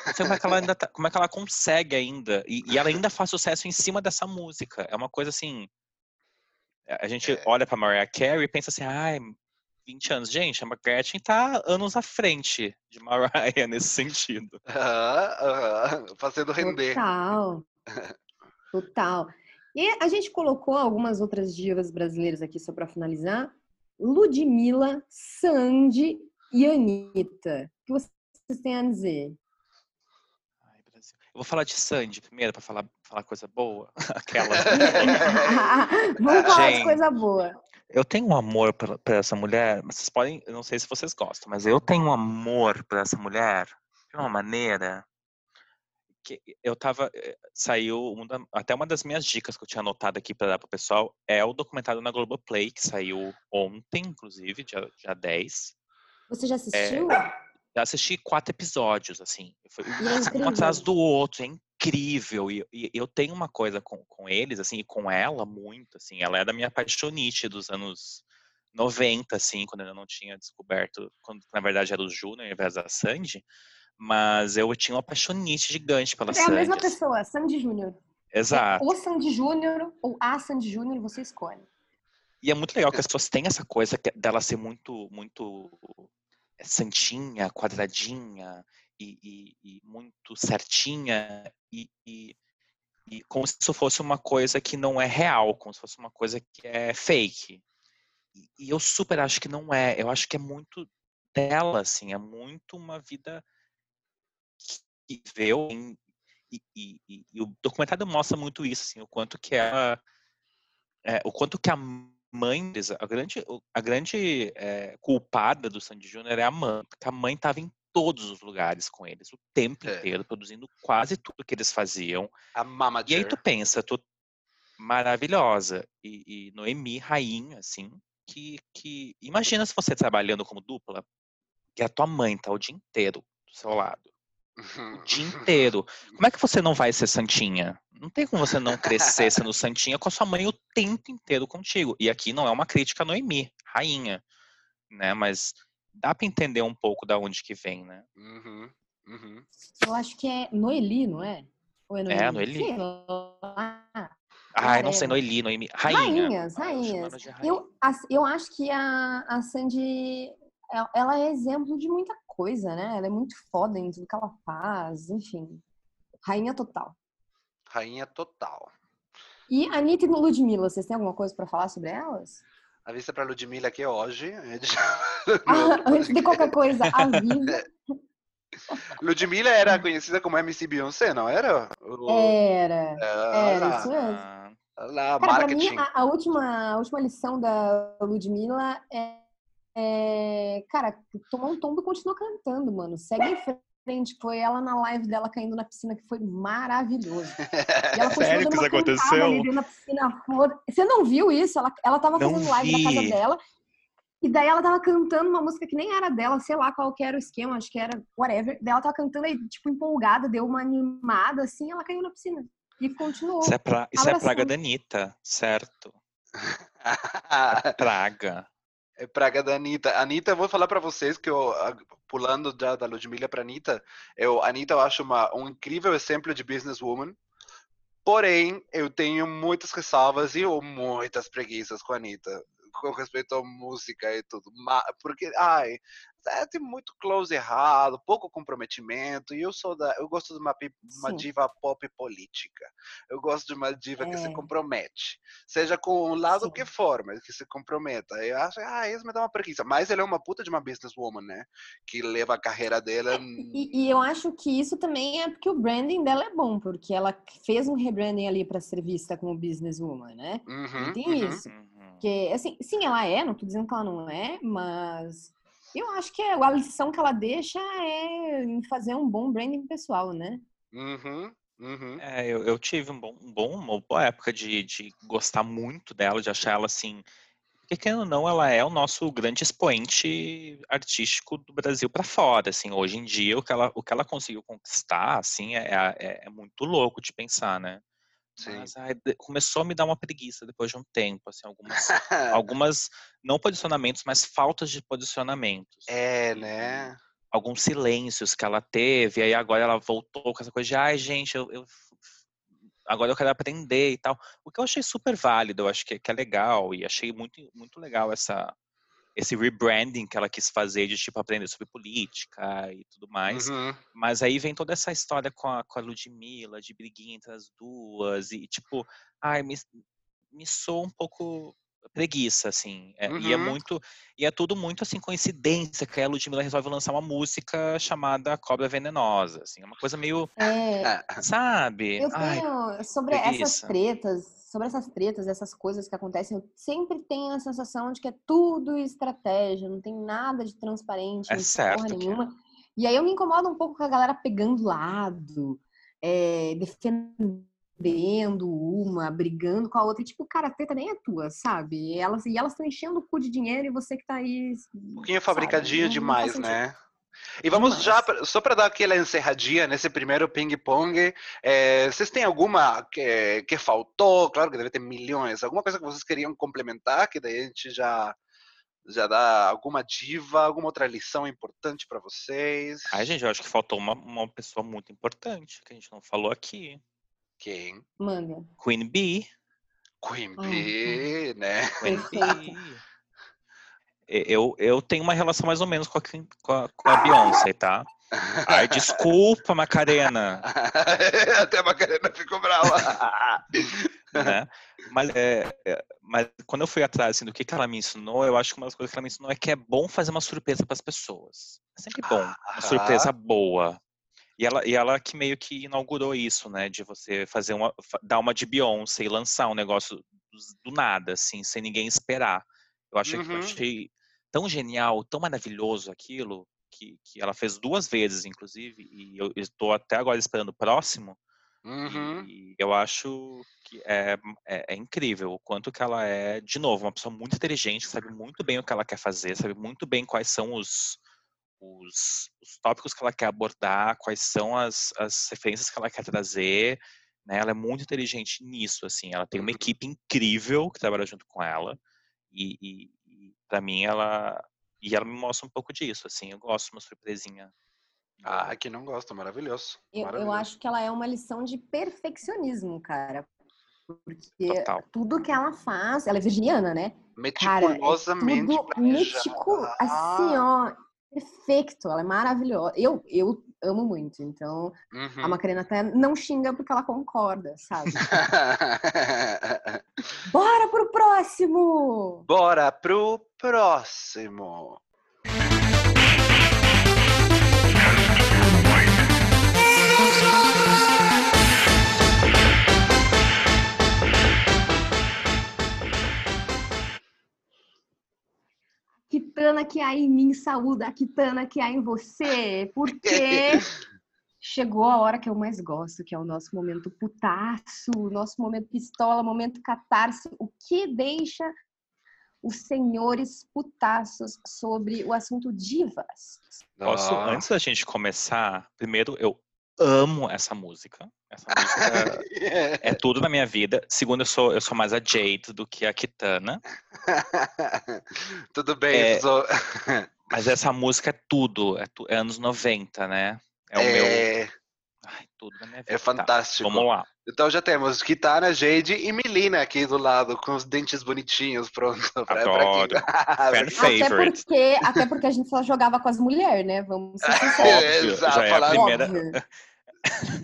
Não sei como é que ela ainda tá, como é que ela consegue ainda. E, e, ela ainda faz sucesso em cima dessa música. É uma coisa assim. A gente é. olha pra Mariah Carey e pensa assim, ai, 20 anos. Gente, a Gretchen tá anos à frente de Mariah nesse sentido. Fazendo render. Total. Total. E a gente colocou algumas outras divas brasileiras aqui só para finalizar. Ludmilla, Sandy e Anitta. O que vocês têm a dizer? Eu vou falar de Sandy primeiro para falar, falar coisa boa. Aquela. Vamos falar de coisa boa. Eu tenho um amor por, por essa mulher, mas vocês podem, eu não sei se vocês gostam, mas eu tenho um amor por essa mulher de uma maneira que eu tava eh, saiu uma, até uma das minhas dicas que eu tinha anotado aqui para dar pro pessoal é o documentário na Globoplay que saiu ontem, inclusive, dia, dia 10. Você já assistiu? É, já assisti quatro episódios, assim. Foi, é um atrás do outro, é incrível. E, e, eu tenho uma coisa com, com eles, assim, e com ela muito, assim. Ela é da minha paixonite dos anos 90, assim, quando eu não tinha descoberto, quando na verdade era o Júnior ao invés da Sandy. Mas eu tinha uma paixonite gigante pela Sandy. É a mesma pessoa, Sandy Júnior. Exato. ou Sandy Júnior ou a Sandy Júnior, você escolhe. E é muito legal que as pessoas têm essa coisa dela ser muito, muito santinha, quadradinha e, e, e muito certinha e, e, como se isso fosse uma coisa que não é real, como se fosse uma coisa que é fake. E, eu super acho que não é. Eu acho que é muito dela, assim, é muito uma vida que viveu e, e, e, e, o documentário mostra muito isso, assim, o quanto que ela, é, o quanto que a mãe, a grande, a grande é, culpada do Sandy Júnior é a mãe, porque a mãe estava em todos os lugares com eles, o tempo é. inteiro, produzindo quase tudo que eles faziam. A mamager. E aí tu pensa, tu maravilhosa, e, e Noemi, rainha, assim, que, que imagina se você trabalhando como dupla, que a tua mãe tá o dia inteiro do seu lado o dia inteiro. Como é que você não vai ser santinha? Não tem como você não crescer sendo santinha com a sua mãe o tempo inteiro contigo. E aqui não é uma crítica a Noemi, rainha, né? Mas dá para entender um pouco da onde que vem, né? Uhum, uhum. Eu acho que é Noeli, não é? Ou é Noeli? É, Noeli. Ah, não sei, Noeli, Noemi. Rainha. Rainhas, rainhas. Eu, eu acho que a, a Sandy ela é exemplo de muita coisa, né? Ela é muito foda em tudo que ela faz, enfim. Rainha total. Rainha total. E Anitta e Ludmilla, vocês têm alguma coisa para falar sobre elas? A vista para Ludmilla aqui hoje. ah, antes de qualquer coisa, avisa. Ludmilla era conhecida como MC Beyoncé, não era? Era. Era, isso mesmo. Lá, Cara, marketing. Mim, a, a, última, a última lição da Ludmilla é, é, Cara, tomou um tombo e continua cantando, mano. Segue em frente. Foi ela na live dela caindo na piscina, que foi maravilhoso. E ela Sério que isso aconteceu? Ali na piscina. Você não viu isso? Ela, ela tava não fazendo live vi. na casa dela. E daí ela tava cantando uma música que nem era dela, sei lá qual que era o esquema, acho que era whatever. Daí ela tava cantando aí, tipo, empolgada, deu uma animada, assim, ela caiu na piscina. E continuou. Isso é, pra, isso é praga da Anitta, certo? é praga. É praga da Anitta. Anitta, eu vou falar para vocês que eu, pulando já da Ludmilla pra Anitta, eu, Anitta eu acho uma, um incrível exemplo de businesswoman. Porém, eu tenho muitas ressalvas e muitas preguiças com a Anitta com respeito à música e tudo. Porque, ai, é, tem muito close errado, pouco comprometimento, e eu sou da, eu gosto de uma, uma diva pop política. Eu gosto de uma diva é. que se é. compromete, seja com o lado Sim. que for, mas que se comprometa. Eu acho, ah, isso me dá uma preguiça. Mas ela é uma puta de uma businesswoman, né? Que leva a carreira dela. E, e eu acho que isso também é porque o branding dela é bom, porque ela fez um rebranding ali para ser vista como businesswoman, né? Uhum, tem uhum. isso. Porque, assim, sim, ela é, não tô dizendo que ela não é, mas eu acho que a lição que ela deixa é em fazer um bom branding pessoal, né? Uhum, uhum. É, eu, eu, tive um bom, um bom, uma boa época de, de gostar muito dela, de achar ela assim. Porque, ou não, ela é o nosso grande expoente artístico do Brasil para fora. Assim, hoje em dia, o que ela, o que ela conseguiu conquistar assim, é, é, é muito louco de pensar, né? Mas ai, começou a me dar uma preguiça depois de um tempo, assim, algumas, algumas não posicionamentos, mas faltas de posicionamentos. É, né? Alguns silêncios que ela teve, aí agora ela voltou com essa coisa de, ai, gente, eu, eu agora eu quero aprender e tal. O que eu achei super válido, eu acho que, que é legal, e achei muito, muito legal essa, esse rebranding que ela quis fazer de tipo aprender sobre política e tudo mais. Uhum. Mas aí vem toda essa história com a, com a Ludmilla, de briguinha entre as duas, e tipo, ai, me, me soa um pouco preguiça, assim. É, uhum. E é uhum. muito. E é tudo muito assim, coincidência que a Ludmilla resolve lançar uma música chamada Cobra Venenosa. Assim, é uma coisa meio. É, sabe? Eu tenho Ai, sobre preguiça. essas tretas, sobre essas tretas, essas coisas que acontecem, eu sempre tenho a sensação de que é tudo estratégia, não tem nada de transparente, é não certo porra nenhuma. É. E aí eu me incomodo um pouco com a galera pegando lado, é, defendendo uma, brigando com a outra. E, tipo, cara, a treta nem é tua, sabe? E elas e estão enchendo o cu de dinheiro e você que tá aí. Um pouquinho fabricadinho demais, né? E vamos já, só para dar aquela encerradinha nesse primeiro ping-pong, é, vocês têm alguma que, que faltou? Claro que deve ter milhões. Alguma coisa que vocês queriam complementar, que daí a gente já, já dá alguma diva, alguma outra lição importante para vocês? Ai, gente, eu acho que faltou uma, uma pessoa muito importante, que a gente não falou aqui. Quem? Manda. Queen Bee. Queen ah, Bee, né? Queen Bee. Eu, eu tenho uma relação mais ou menos com a, com a, com a Beyoncé, tá? Ai, desculpa, Macarena. Até a Macarena ficou brava. né? Mas, é, é, mas quando eu fui atrás assim, do que, que ela me ensinou, eu acho que uma das coisas que ela me ensinou é que é bom fazer uma surpresa para as pessoas. É sempre bom. Uma surpresa boa. E ela, e ela que meio que inaugurou isso, né? De você fazer uma. dar uma de Beyoncé e lançar um negócio do, do nada, assim, sem ninguém esperar. Eu achei, uhum. eu achei tão genial, tão maravilhoso aquilo, que, que ela fez duas vezes, inclusive, e eu estou até agora esperando o próximo. Uhum. E eu acho que é, é, é, incrível o quanto que ela é, de novo, uma pessoa muito inteligente, sabe muito bem o que ela quer fazer, sabe muito bem quais são os, os, os tópicos que ela quer abordar, quais são as, as referências que ela quer trazer. Né? Ela é muito inteligente nisso, assim. Ela tem uma uhum. equipe incrível que trabalha junto com ela. E, e, e para mim, ela... E ela me mostra um pouco disso, assim. Eu gosto de uma surpresinha. Ah, que não gosta, maravilhoso. Eu, maravilhoso. eu acho que ela é uma lição de perfeccionismo, cara. Porque Total. tudo que ela faz, ela é virginiana, né? Meticulosamente Cara, é mítico, assim, ó, perfeito. Ela é maravilhosa. Eu, eu amo muito, então uhum. a Macarena até não xinga porque ela concorda, sabe? Bora pro próximo! Bora pro próximo! Kitana que há em mim, saúde a Kitana que há em você, porque chegou a hora que eu mais gosto, que é o nosso momento putaço, o nosso momento pistola, momento catarse, o que deixa os senhores putaços sobre o assunto divas. Posso, antes da gente começar, primeiro eu amo essa música. Essa música é tudo na minha vida. Segundo, eu sou, eu sou mais a Jade do que a Kitana. tudo bem, é, sou... Mas essa música é tudo. É, tu, é, anos 90, né? É o é... meu. Ai, tudo na minha é vida. É fantástico. Tá, vamos lá. Então já temos Kitana, Jade e Melina aqui do lado, com os dentes bonitinhos, pronto. Pra, Adoro. Pra Fan favorite. Até porque, até porque a gente só jogava com as mulheres, né? Vamos ser sinceros. já é a primeira...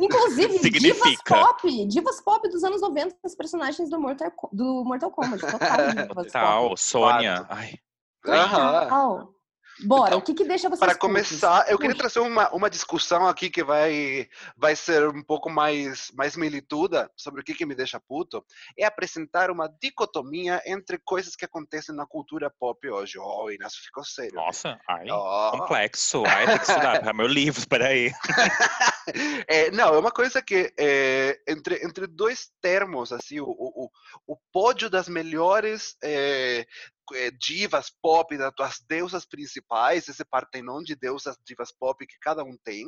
Inclusive, Significa. divas pop, divas pop dos anos 90, os personagens do Mortal, do Mortal Kombat. Total, total Sônia. Ai. Total. Bora, então, o que, que deixa vocês Para começar, eu queria trazer uma, uma discussão aqui que vai, vai ser um pouco mais, mais milituda sobre o que, que me deixa puto. É apresentar uma dicotomia entre coisas que acontecem na cultura pop hoje. Oh, Inácio ficou sério. Nossa, ai, oh. complexo. Ai, tem que estudar para meu livro, peraí. é, não, é uma coisa que é, entre, entre dois termos, assim, o, o, o pódio das melhores é, é, divas pop, das tuas deusas principais, esse partenon de deusas divas pop que cada um tem,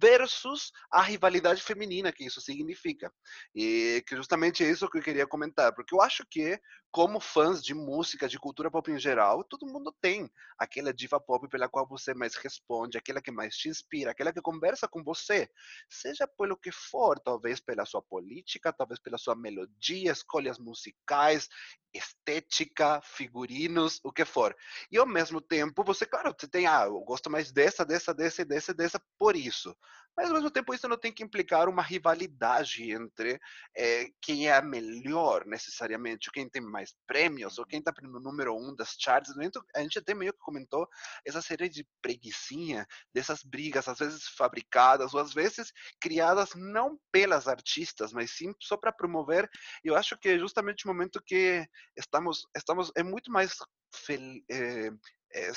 versus a rivalidade feminina que isso significa. E que justamente é isso que eu queria comentar, porque eu acho que, como fãs de música, de cultura pop em geral, todo mundo tem aquela diva pop pela qual você mais responde, aquela que mais te inspira, aquela que conversa com você, seja pelo que for, talvez pela sua política, talvez pela sua melodia, escolhas musicais, estética, o que for. E ao mesmo tempo, você, claro, você tem, ah, eu gosto mais dessa, dessa, dessa, dessa, dessa, por isso mas ao mesmo tempo isso não tem que implicar uma rivalidade entre é, quem é a melhor necessariamente, ou quem tem mais prêmios, ou quem está no número um das charts. A gente até meio que comentou essa série de preguiçinha, dessas brigas, às vezes fabricadas, ou às vezes criadas não pelas artistas, mas sim só para promover. Eu acho que é justamente o momento que estamos, estamos é muito mais fel, é, é,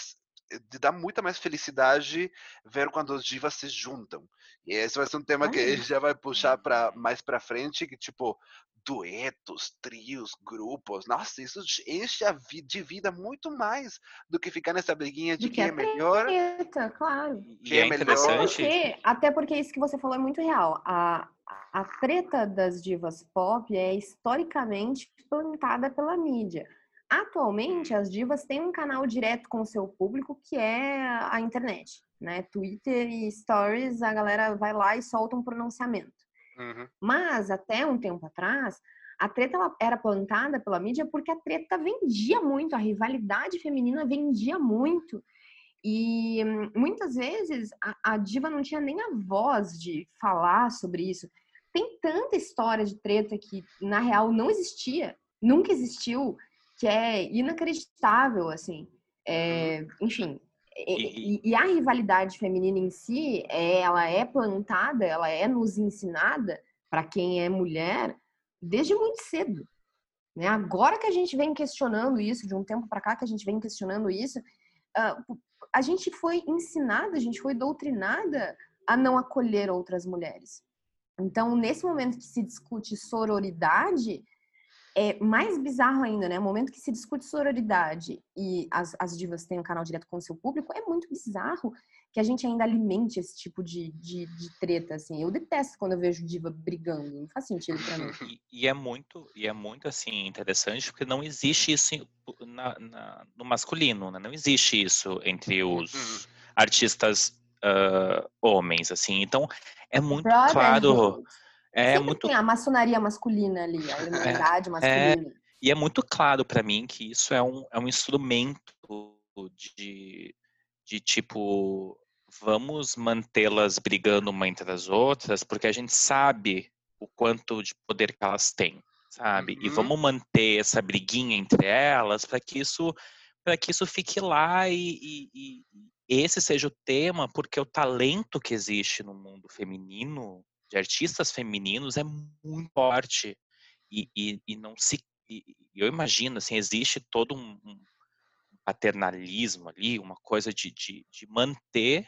de dar muita mais felicidade ver quando os divas se juntam. E esse vai ser um tema que a gente já vai puxar para mais para frente, que tipo duetos, trios, grupos. Nossa, isso enche a vida de vida muito mais do que ficar nessa briguinha de quem é melhor. Treta, claro. Quem é, é interessante. Porque, até porque isso que você falou é muito real. A, a treta das divas pop é historicamente plantada pela mídia. Atualmente, as divas têm um canal direto com o seu público, que é a internet, né? Twitter e Stories, a galera vai lá e solta um pronunciamento. Uhum. Mas, até um tempo atrás, a treta era plantada pela mídia porque a treta vendia muito, a rivalidade feminina vendia muito. E muitas vezes a, a diva não tinha nem a voz de falar sobre isso. Tem tanta história de treta que, na real, não existia, nunca existiu que é inacreditável, assim. É, enfim, e, e, a rivalidade feminina em si, é, ela é plantada, ela é nos ensinada para quem é mulher desde muito cedo. Né? Agora que a gente vem questionando isso, de um tempo para cá que a gente vem questionando isso, uh, a gente foi ensinada, a gente foi doutrinada a não acolher outras mulheres. Então, nesse momento que se discute sororidade, é mais bizarro ainda, né? O momento que se discute sororidade e as, as divas têm um canal direto com o seu público, é muito bizarro que a gente ainda alimente esse tipo de, de, de treta, assim. Eu detesto quando eu vejo diva brigando, não faz sentido pra mim. E, e é muito, e é muito, assim, interessante, porque não existe isso na, na, no masculino, né? Não existe isso entre os uhum. artistas uh, homens, assim. Então, é muito claro... É Sempre muito. Tem a maçonaria masculina ali, a imunidade é, masculina. E é muito claro para mim que isso é um, é um instrumento de, de tipo, vamos mantê-las brigando uma entre as outras, porque a gente sabe o quanto de poder que elas têm, sabe? Uhum. E vamos manter essa briguinha entre elas para que isso para que isso fique lá e, e, e, esse seja o tema, porque o talento que existe no mundo feminino, de artistas femininos, é muito forte e, e não se eu imagino assim existe todo um, um paternalismo ali, uma coisa de, de, de manter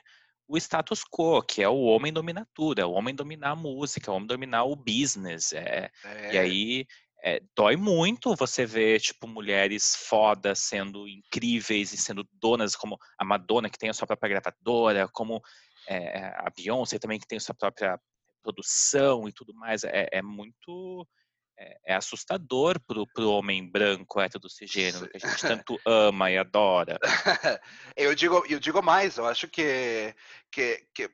o status quo, que é o homem dominar tudo, é o homem dominar a música, é o homem dominar o business. É, é. E aí é, dói muito você ver, tipo, mulheres fodas sendo incríveis e sendo donas, como a Madonna, que tem a sua própria gravadora, como é, a Beyoncé também, que tem a sua própria produção e tudo mais. É, é muito é, é assustador pro, pro homem branco hétero cisgênero, que a gente tanto ama e adora. eu digo, eu digo mais, eu acho que, que, que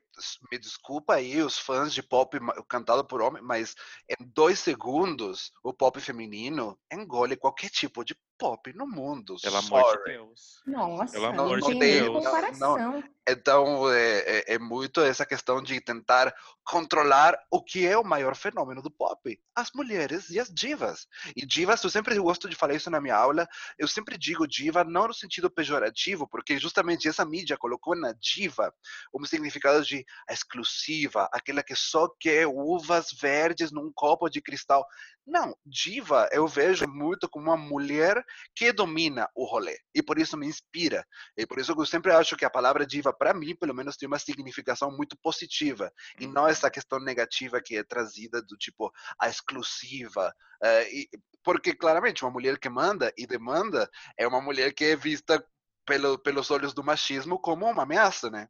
me desculpa aí os fãs de pop cantado por homem, mas em dois segundos o pop feminino engole qualquer tipo de pop no mundo. Pelo Sorry. amor de Deus. Nossa, Pelo amor não, de Deus. Não, não, então é, é, é, muito essa questão de tentar controlar o que é o maior fenômeno do pop, as mulheres e as divas. E divas, eu sempre gosto de falar isso na minha aula, eu sempre digo diva não no sentido pejorativo, porque justamente essa mídia colocou na diva um significado de exclusiva, aquela que só quer uvas verdes num copo de cristal. Não, diva eu vejo muito como uma mulher que domina o rolê e por isso me inspira. E por isso que eu sempre acho que a palavra diva, para mim, pelo menos, tem uma significação muito positiva e não uhum. essa questão negativa que é trazida do tipo a exclusiva. Uh, e, porque claramente uma mulher que manda e demanda é uma mulher que é vista pelo, pelos olhos do machismo como uma ameaça, né?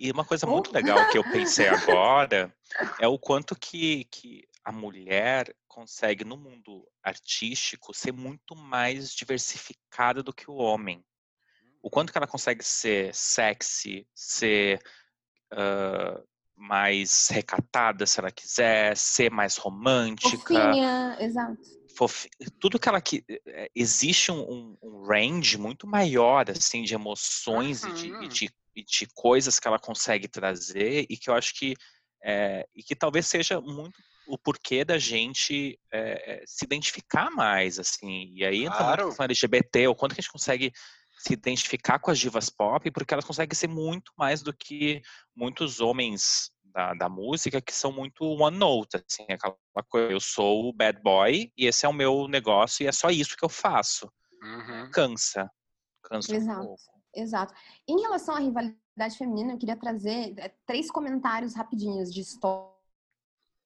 E uma coisa muito legal que eu pensei agora é o quanto que, que a mulher consegue, no mundo artístico, ser muito mais diversificada do que o homem. O quanto que ela consegue ser sexy, ser uh, mais recatada, se ela quiser, ser mais romântica. Fofinha, exato. Tudo que ela que eh, existe um, um, range muito maior assim de emoções uhum. e, de, e, de, e de coisas que ela consegue trazer e que eu acho que é, e que talvez seja muito o porquê da gente é, se identificar mais, assim. E aí entra claro. muito com LGBT, o quanto que a gente consegue se identificar com as divas pop, porque elas conseguem ser muito mais do que muitos homens da, da música que são muito one note, assim, aquela coisa, eu sou o bad boy e esse é o meu negócio e é só isso que eu faço. Uhum. Cansa. Cansa Exato. um pouco. Exato. Em relação à rivalidade feminina, eu queria trazer é, três comentários rapidinhos de história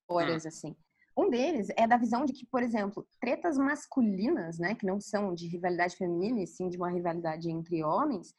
histórias, hum. assim. Um deles é da visão de que, por exemplo, tretas masculinas, né, que não são de rivalidade feminina, e sim de uma rivalidade entre homens,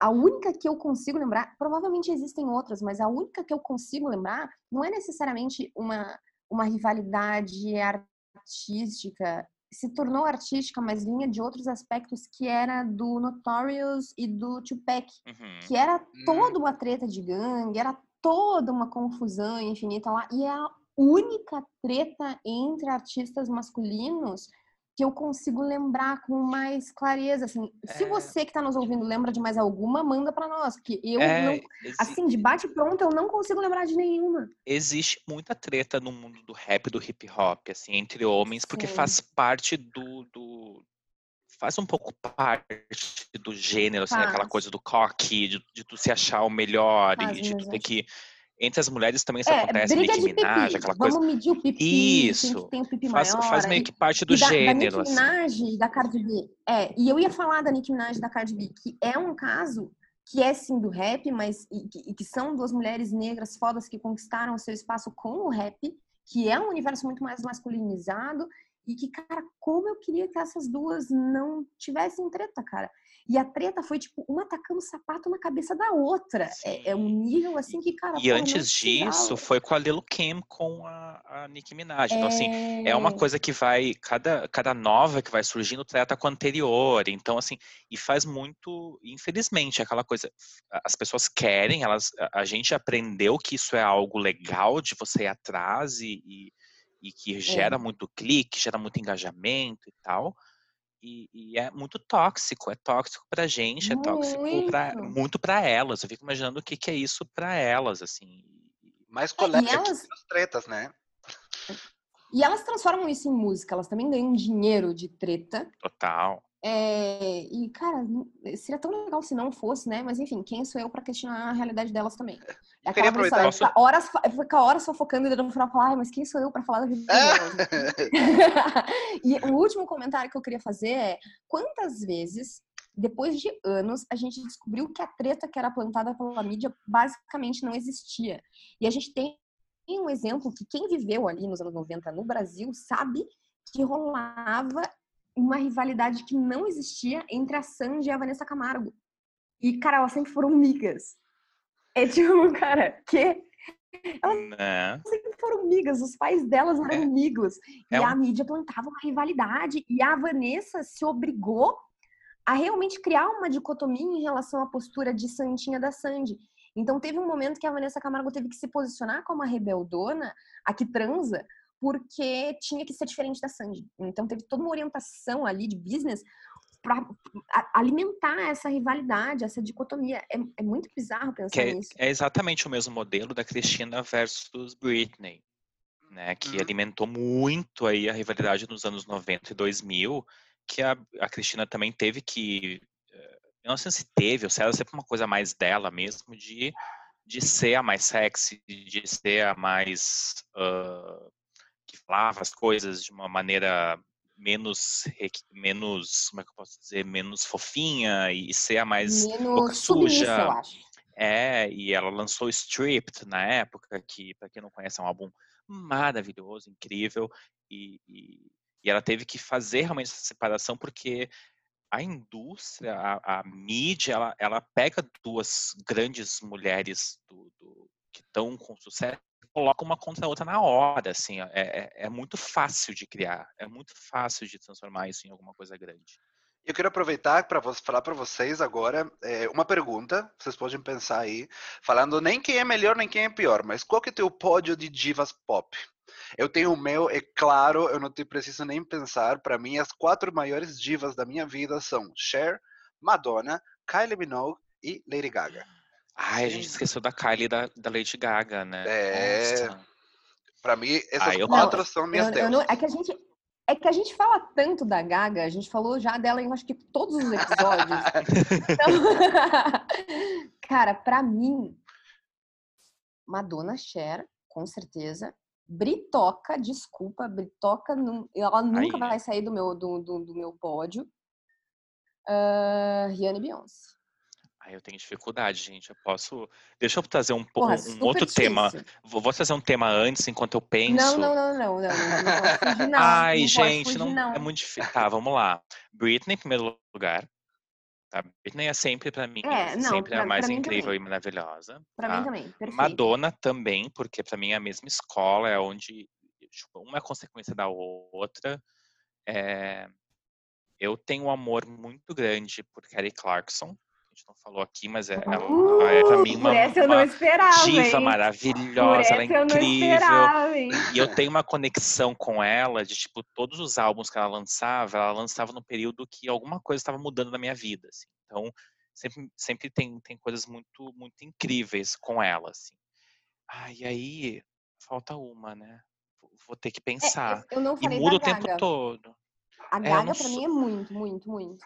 a única que eu consigo lembrar, provavelmente existem outras, mas a única que eu consigo lembrar não é necessariamente uma, uma rivalidade artística, se tornou artística, mas vinha de outros aspectos que era do Notorious e do Tupac, uhum. que era hum. toda uma treta de gangue, era toda uma confusão infinita lá, e é a única treta entre artistas masculinos que eu consigo lembrar com mais clareza. Assim, é... se você que está nos ouvindo lembra de mais alguma, manda para nós, porque eu é... não, assim, de bate pronto, eu não consigo lembrar de nenhuma. Existe muita treta no mundo do rap, do hip hop, assim, entre homens, porque Sim. faz parte do, do, faz um pouco parte do gênero, assim, aquela coisa do coque, de, de, tu se achar o melhor faz, e de tu ter que entre as mulheres também isso é, acontece, Nicki Minaj, aquela coisa. Vamos medir o pipi, isso. tem o pipi faz, maior. Faz meio que parte do da, gênero. Da Nicki assim. Minaj, assim. da Cardi B. É, e eu ia falar da Nicki Minaj da Cardi B, que é um caso que é sim do rap, mas e que, e que são duas mulheres negras fodas que conquistaram o seu espaço com o rap, que é um universo muito mais masculinizado e que, cara, como eu queria que essas duas não tivessem treta, cara. E a treta foi, tipo, uma atacando o sapato na cabeça da outra. É, é, um nível, assim, que, cara... E antes disso, foi com a Lil Kim com a, a Nicki Minaj. Então, é... assim, é uma coisa que vai... Cada, cada nova que vai surgindo treta com a anterior. Então, assim, e faz muito... Infelizmente, aquela coisa... As pessoas querem, elas... A gente aprendeu que isso é algo legal de você ir atrás e, e e que gera é. muito clique, gera muito engajamento e tal. E, e, é muito tóxico, é tóxico pra gente, é tóxico muito pra, muito pra elas. Eu fico imaginando o que, que é isso pra elas, assim. Mais colete é, elas... tretas, né? E elas transformam isso em música, elas também ganham dinheiro de treta. Total. É, e, cara, seria tão legal se não fosse, né? Mas enfim, quem sou eu para questionar a realidade delas também? É aquela pessoa, posso... horas, ficar horas focando e no final falar, mas quem sou eu para falar da vida delas? e o último comentário que eu queria fazer é: quantas vezes, depois de anos, a gente descobriu que a treta que era plantada pela mídia basicamente não existia? E a gente tem um exemplo que quem viveu ali nos anos 90 no Brasil sabe que rolava uma rivalidade que não existia entre a Sandy e a Vanessa Camargo. E, cara, elas sempre foram amigas. É tipo, cara, que elas né? sempre foram amigas, os pais delas eram é. amigos. É e a mídia plantava uma rivalidade. E a Vanessa se obrigou a realmente criar uma dicotomia em relação à postura de Santinha da Sandy. Então teve um momento que a Vanessa Camargo teve que se posicionar como a rebeldona, a que transa, porque tinha que ser diferente da Sandy. Então teve toda uma orientação ali de business para alimentar essa rivalidade, essa dicotomia. É, é muito bizarro pensar é, nisso. É exatamente o mesmo modelo da Cristina versus Britney, né? Que uhum. alimentou muito aí a rivalidade nos anos 90 e 2000, que a, a Cristina também teve que eh, eu não sei se teve, ou se era sempre uma coisa mais dela mesmo, de, de ser a mais sexy, de ser a mais uh, que falava as coisas de uma maneira menos menos como é que eu posso dizer menos fofinha e ser a mais menos suja eu acho. é e ela lançou Stripped na época que para quem não conhece é um álbum maravilhoso incrível e, e, e, ela teve que fazer realmente essa separação porque a indústria a, a mídia ela, ela pega duas grandes mulheres do, do que estão com sucesso coloca uma contra a outra na hora, assim, é, é, é muito fácil de criar, é muito fácil de transformar isso em alguma coisa grande. Eu quero aproveitar para falar para vocês agora é, uma pergunta, vocês podem pensar aí, falando nem quem é melhor nem quem é pior, mas qual que é o teu pódio de divas pop? Eu tenho o meu, é claro, eu não te preciso nem pensar, para mim as quatro maiores divas da minha vida são Cher, Madonna, Kylie Minogue e Lady Gaga. Ai, a gente esqueceu da Kylie da, da Lady Gaga, né? É. Nossa. Pra mim, essas Ai, quatro não, são minhas eu, eu não, é que a gente é que a gente fala tanto da Gaga, a gente falou já dela em acho que todos os episódios. então, cara, pra mim, Madonna Cher, com certeza. Britoca, desculpa, Britoca, não, ela nunca Aí. vai sair do meu, do, do, do meu pódio. Uh, Rihanna e Beyoncé. Aí eu tenho dificuldade, gente. Eu posso. Deixa eu trazer um, Porra, um, outro difícil. tema. Vou, trazer um tema antes, enquanto eu penso. Não, não, não, não. não, não, não, não Ai, não gente, fugir, não, é muito difícil. Tá, vamos lá. Britney em primeiro lugar. Tá? Britney é sempre, para mim, é, sempre pra, a mais incrível e maravilhosa. Pra tá? mim também. Perfeito. Madonna também, porque para mim é a mesma escola, é onde tipo, uma é consequência da outra. É... Eu tenho um amor muito grande por Kelly Clarkson gente não falou aqui, mas é, uh, é pra mim uma, uma esperava, diva hein? maravilhosa, ela é incrível. e eu tenho uma conexão com ela de tipo todos os álbuns que ela lançava, ela lançava no período que alguma coisa estava mudando na minha vida, assim. Então sempre, sempre tem, tem coisas muito muito incríveis com ela, assim. Ah, e aí falta uma, né? Vou ter que é, pensar. É, eu não falei e muda o tempo todo. A é, Gaga, é, pra mim, é muito, muito, muito.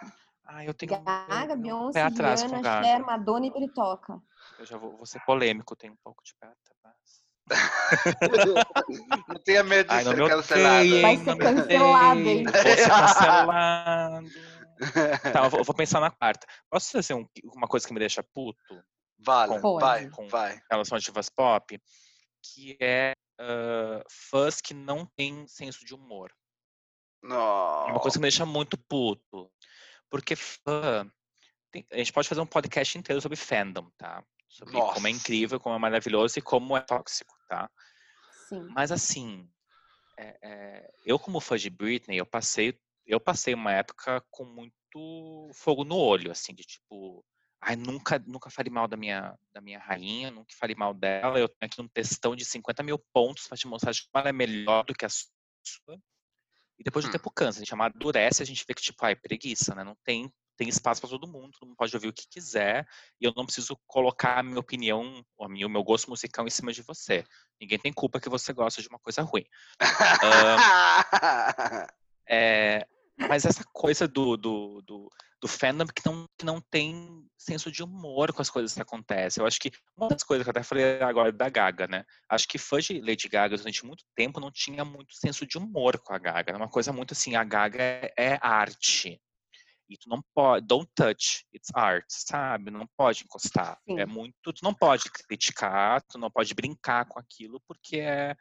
Ah, eu tenho Gaga, um, Beyoncé, atrás Rihanna, Cher, Madonna e Britoca. Eu já vou, vou ser polêmico, tenho um pouco de pé atrás. não tenha medo de Ai, ser cancelado. Vai ser cancelado, hein? Vou ser cancelado. tá, eu vou, eu vou, pensar na quarta. Posso fazer um, uma coisa que me deixa puto? Vale, com, vai, com vai. relação a divas pop, que é uh, fãs que não têm senso de humor. Não. É uma coisa que me deixa muito puto. Porque fã. Tem, a gente pode fazer um podcast inteiro sobre fandom, tá? Sobre Nossa. como é incrível, como é maravilhoso e como é tóxico, tá? Sim. Mas assim, é, é, eu como fã de Britney, eu passei, eu passei uma época com muito fogo no olho, assim, de tipo, Ai, nunca, nunca falei mal da minha, da minha rainha, nunca falei mal dela. Eu tenho aqui um textão de 50 mil pontos para te mostrar que ela é melhor do que a sua. E depois de um hum. tempo cansa, a gente amadurece, a gente vê que, tipo, ai, preguiça, né? Não tem, tem espaço para todo mundo, todo mundo pode ouvir o que quiser, e eu não preciso colocar a minha opinião, o meu, o meu gosto musical em cima de você. Ninguém tem culpa que você gosta de uma coisa ruim. um, é, mas essa coisa do, do, do, do, fandom que não, que não tem senso de humor com as coisas que acontecem. Eu acho que uma das coisas que eu até falei agora da Gaga, né? Acho que fã de Lady Gaga durante muito tempo não tinha muito senso de humor com a Gaga. Era uma coisa muito assim, a Gaga é, é arte. E tu não pode, don't touch, it's art, sabe? Não pode encostar. É Sim. É muito, tu não pode criticar, tu não pode brincar com aquilo, porque é.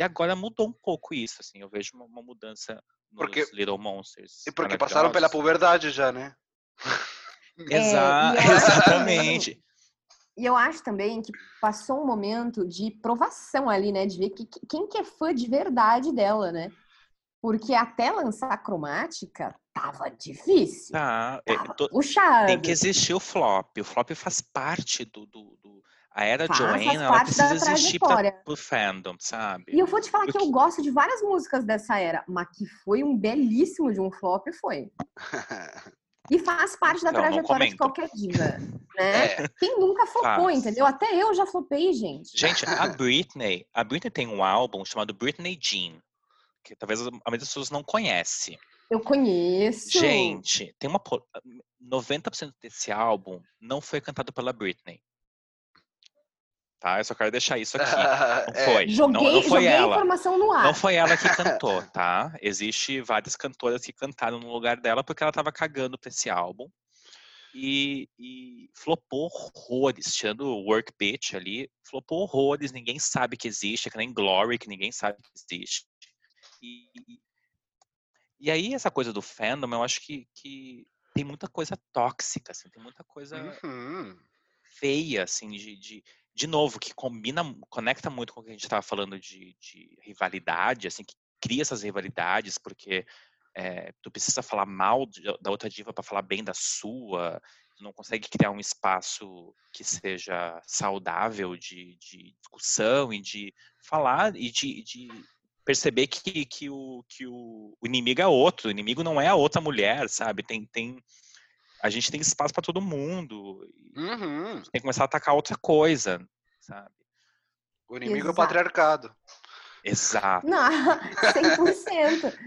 E agora mudou um pouco isso, assim. Eu vejo uma, uma mudança porque, Little Monsters. E porque passaram pela puberdade já, né? Exa é, exatamente. E eu acho também que passou um momento de provação ali, né? De ver que, quem que é fã de verdade dela, né? Porque até lançar a cromática tava difícil. Tá, tava tô, puxado. Tem que existir o flop. O flop faz parte do, do, do a era faz, Joanna, ela precisa existir para pro fandom, sabe? E eu vou te falar que eu gosto de várias músicas dessa era, mas que foi um belíssimo de um flop, foi. E faz parte da não, trajetória não de qualquer diva, né? É. Quem nunca flopou, faz. entendeu? Até eu já flopei, gente. Gente, a Britney, a Britney tem um álbum chamado Britney Jean, que talvez a maioria das pessoas não conhece. Eu conheço. Gente, tem uma 90% desse álbum não foi cantado pela Britney. Tá? Eu só quero deixar isso aqui. Não é. foi. Joguei, não, não foi ela. informação no ar. Não foi ela que cantou, tá? Existe várias cantoras que cantaram no lugar dela porque ela tava cagando pra esse álbum. E, e flopou horrores, tirando o Work Bitch ali, flopou horrores, ninguém sabe que existe, é que nem Glory, que ninguém sabe que existe. E, e aí, essa coisa do fandom, eu acho que, que tem muita coisa tóxica, assim, tem muita coisa uhum. feia, assim, de, de, de novo, que combina, conecta muito com o que a gente estava falando de, de, rivalidade, assim, que cria essas rivalidades, porque é, tu precisa falar mal da outra diva para falar bem da sua, tu não consegue criar um espaço que seja saudável de, de discussão e de falar e de, de perceber que, que, o, que o, inimigo é outro, o inimigo não é a outra mulher, sabe? Tem, tem, a gente tem espaço para todo mundo. Uhum. tem que começar a atacar outra coisa, sabe? O inimigo Exato. é o patriarcado. Exato. Não, 100%.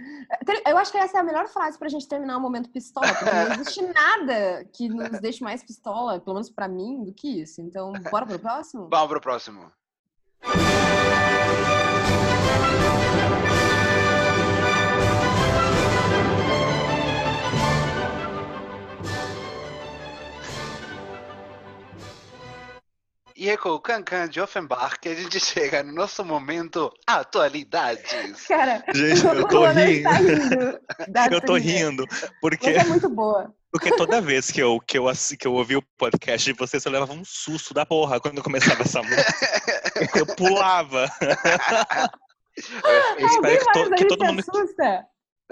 Eu acho que essa é a melhor frase pra gente terminar o momento pistola, porque não existe nada que nos deixe mais pistola, pelo menos pra mim, do que isso. Então, bora pro próximo? Vamos pro próximo. E é com o Cancan de Offenbach que a gente chega no nosso momento atualidades. Cara, gente, eu tô rindo. Tá rindo eu tô rindo. Porque... é muito boa. Porque toda vez que eu, que, eu, que eu ouvi o podcast de vocês, eu levava um susto da porra quando eu começava essa música. eu pulava. eu espero que, to, que todo mundo. Assusta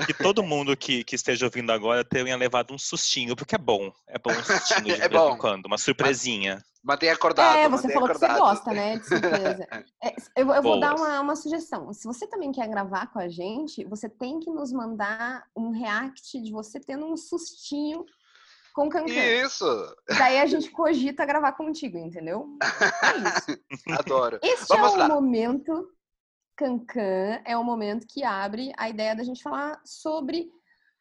que todo mundo que, que esteja ouvindo agora tenha levado um sustinho, porque é bom. É bom um sustinho de é vez bom. em quando, uma surpresinha. Mantenha acordado. É, você falou acordado. que você gosta, né, de surpresa. É, eu, eu vou dar uma, uma sugestão. Se você também quer gravar com a gente, você tem que nos mandar um react de você tendo um sustinho com o Cancan. Isso! Daí a gente cogita gravar contigo, entendeu? É isso. Adoro. Este Vamos é lá. o momento Cancan é o momento que abre a ideia da gente falar sobre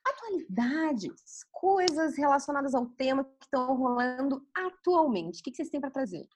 atualidades, coisas relacionadas ao tema que estão rolando atualmente. O que vocês têm para trazer?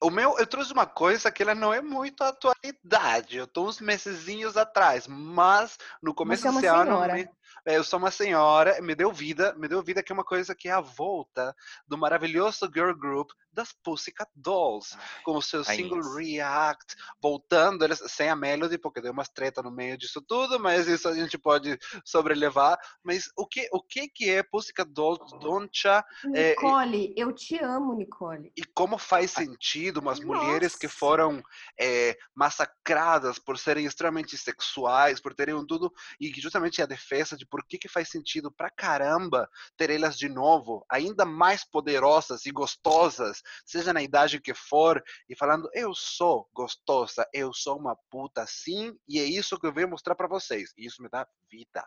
O meu, eu trouxe uma coisa que ela não é muito atualidade. Eu tô uns mesezinhos atrás, mas no começo é desse ano, é, eu sou uma senhora, me deu vida, me deu vida que é uma coisa que é a volta do maravilhoso girl group das Pussycat Dolls, com o seu single React, voltando, eles, sem a Melody, porque deu umas treta no meio disso tudo, mas isso a gente pode sobrelevar. Mas o que, o que, que é Pussycat Dolls, Doncha? É, Nicole, é, eu te amo, Nicole. E como faz sentido umas Nossa. mulheres que foram é, massacradas por serem extremamente sexuais, por terem um tudo, e que justamente a defesa de de por que, que faz sentido pra caramba ter elas de novo, ainda mais poderosas e gostosas, seja na idade que for, e falando, eu sou gostosa, eu sou uma puta sim, e é isso que eu venho mostrar para vocês. E isso me dá vida.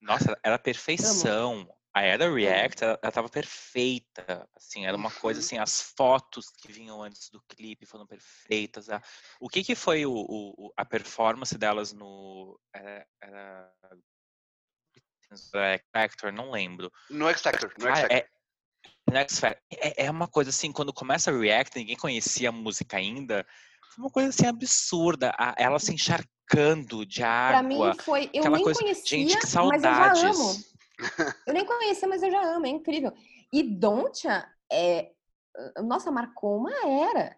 Nossa, era perfeição. A era React, ela, ela tava perfeita, assim, era uma coisa assim, as fotos que vinham antes do clipe foram perfeitas. A, o que que foi o, o, a performance delas no era, era X Factor, não lembro. No X Factor, no X Factor. É, no X Factor. É, é uma coisa assim, quando começa a React, ninguém conhecia a música ainda, foi uma coisa assim absurda. A, ela se encharcando de água. Pra mim foi, eu nem coisa, conhecia, gente, que saudades. mas eu já amo. Eu nem conhecia, mas eu já amo, é incrível. E Dontia é. Nossa, marcou uma era.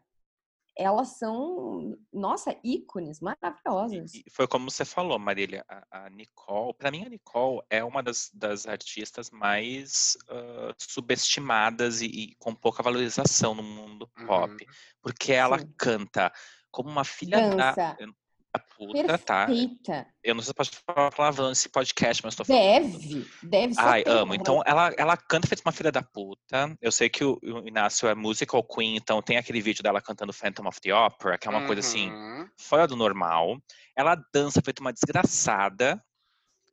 Elas são, nossa, ícones maravilhosas. E, foi como você falou, Marília, a, a Nicole, para mim a Nicole é uma das, das artistas mais uh, subestimadas e, e, com pouca valorização no mundo pop, uhum. porque ela Sim. canta como uma filha Dança. da puta, tá? Perfeita. Eu não sei se pode falar palavrão nesse podcast, mas tô falando. Deve, deve ser. Ai, amo. Então, ela, ela canta feito uma filha da puta. Eu sei que o, o Inácio é musical queen, então tem aquele vídeo dela cantando Phantom of the Opera, que é uma uhum. coisa assim, uhum. fora do normal. Ela dança feito uma desgraçada.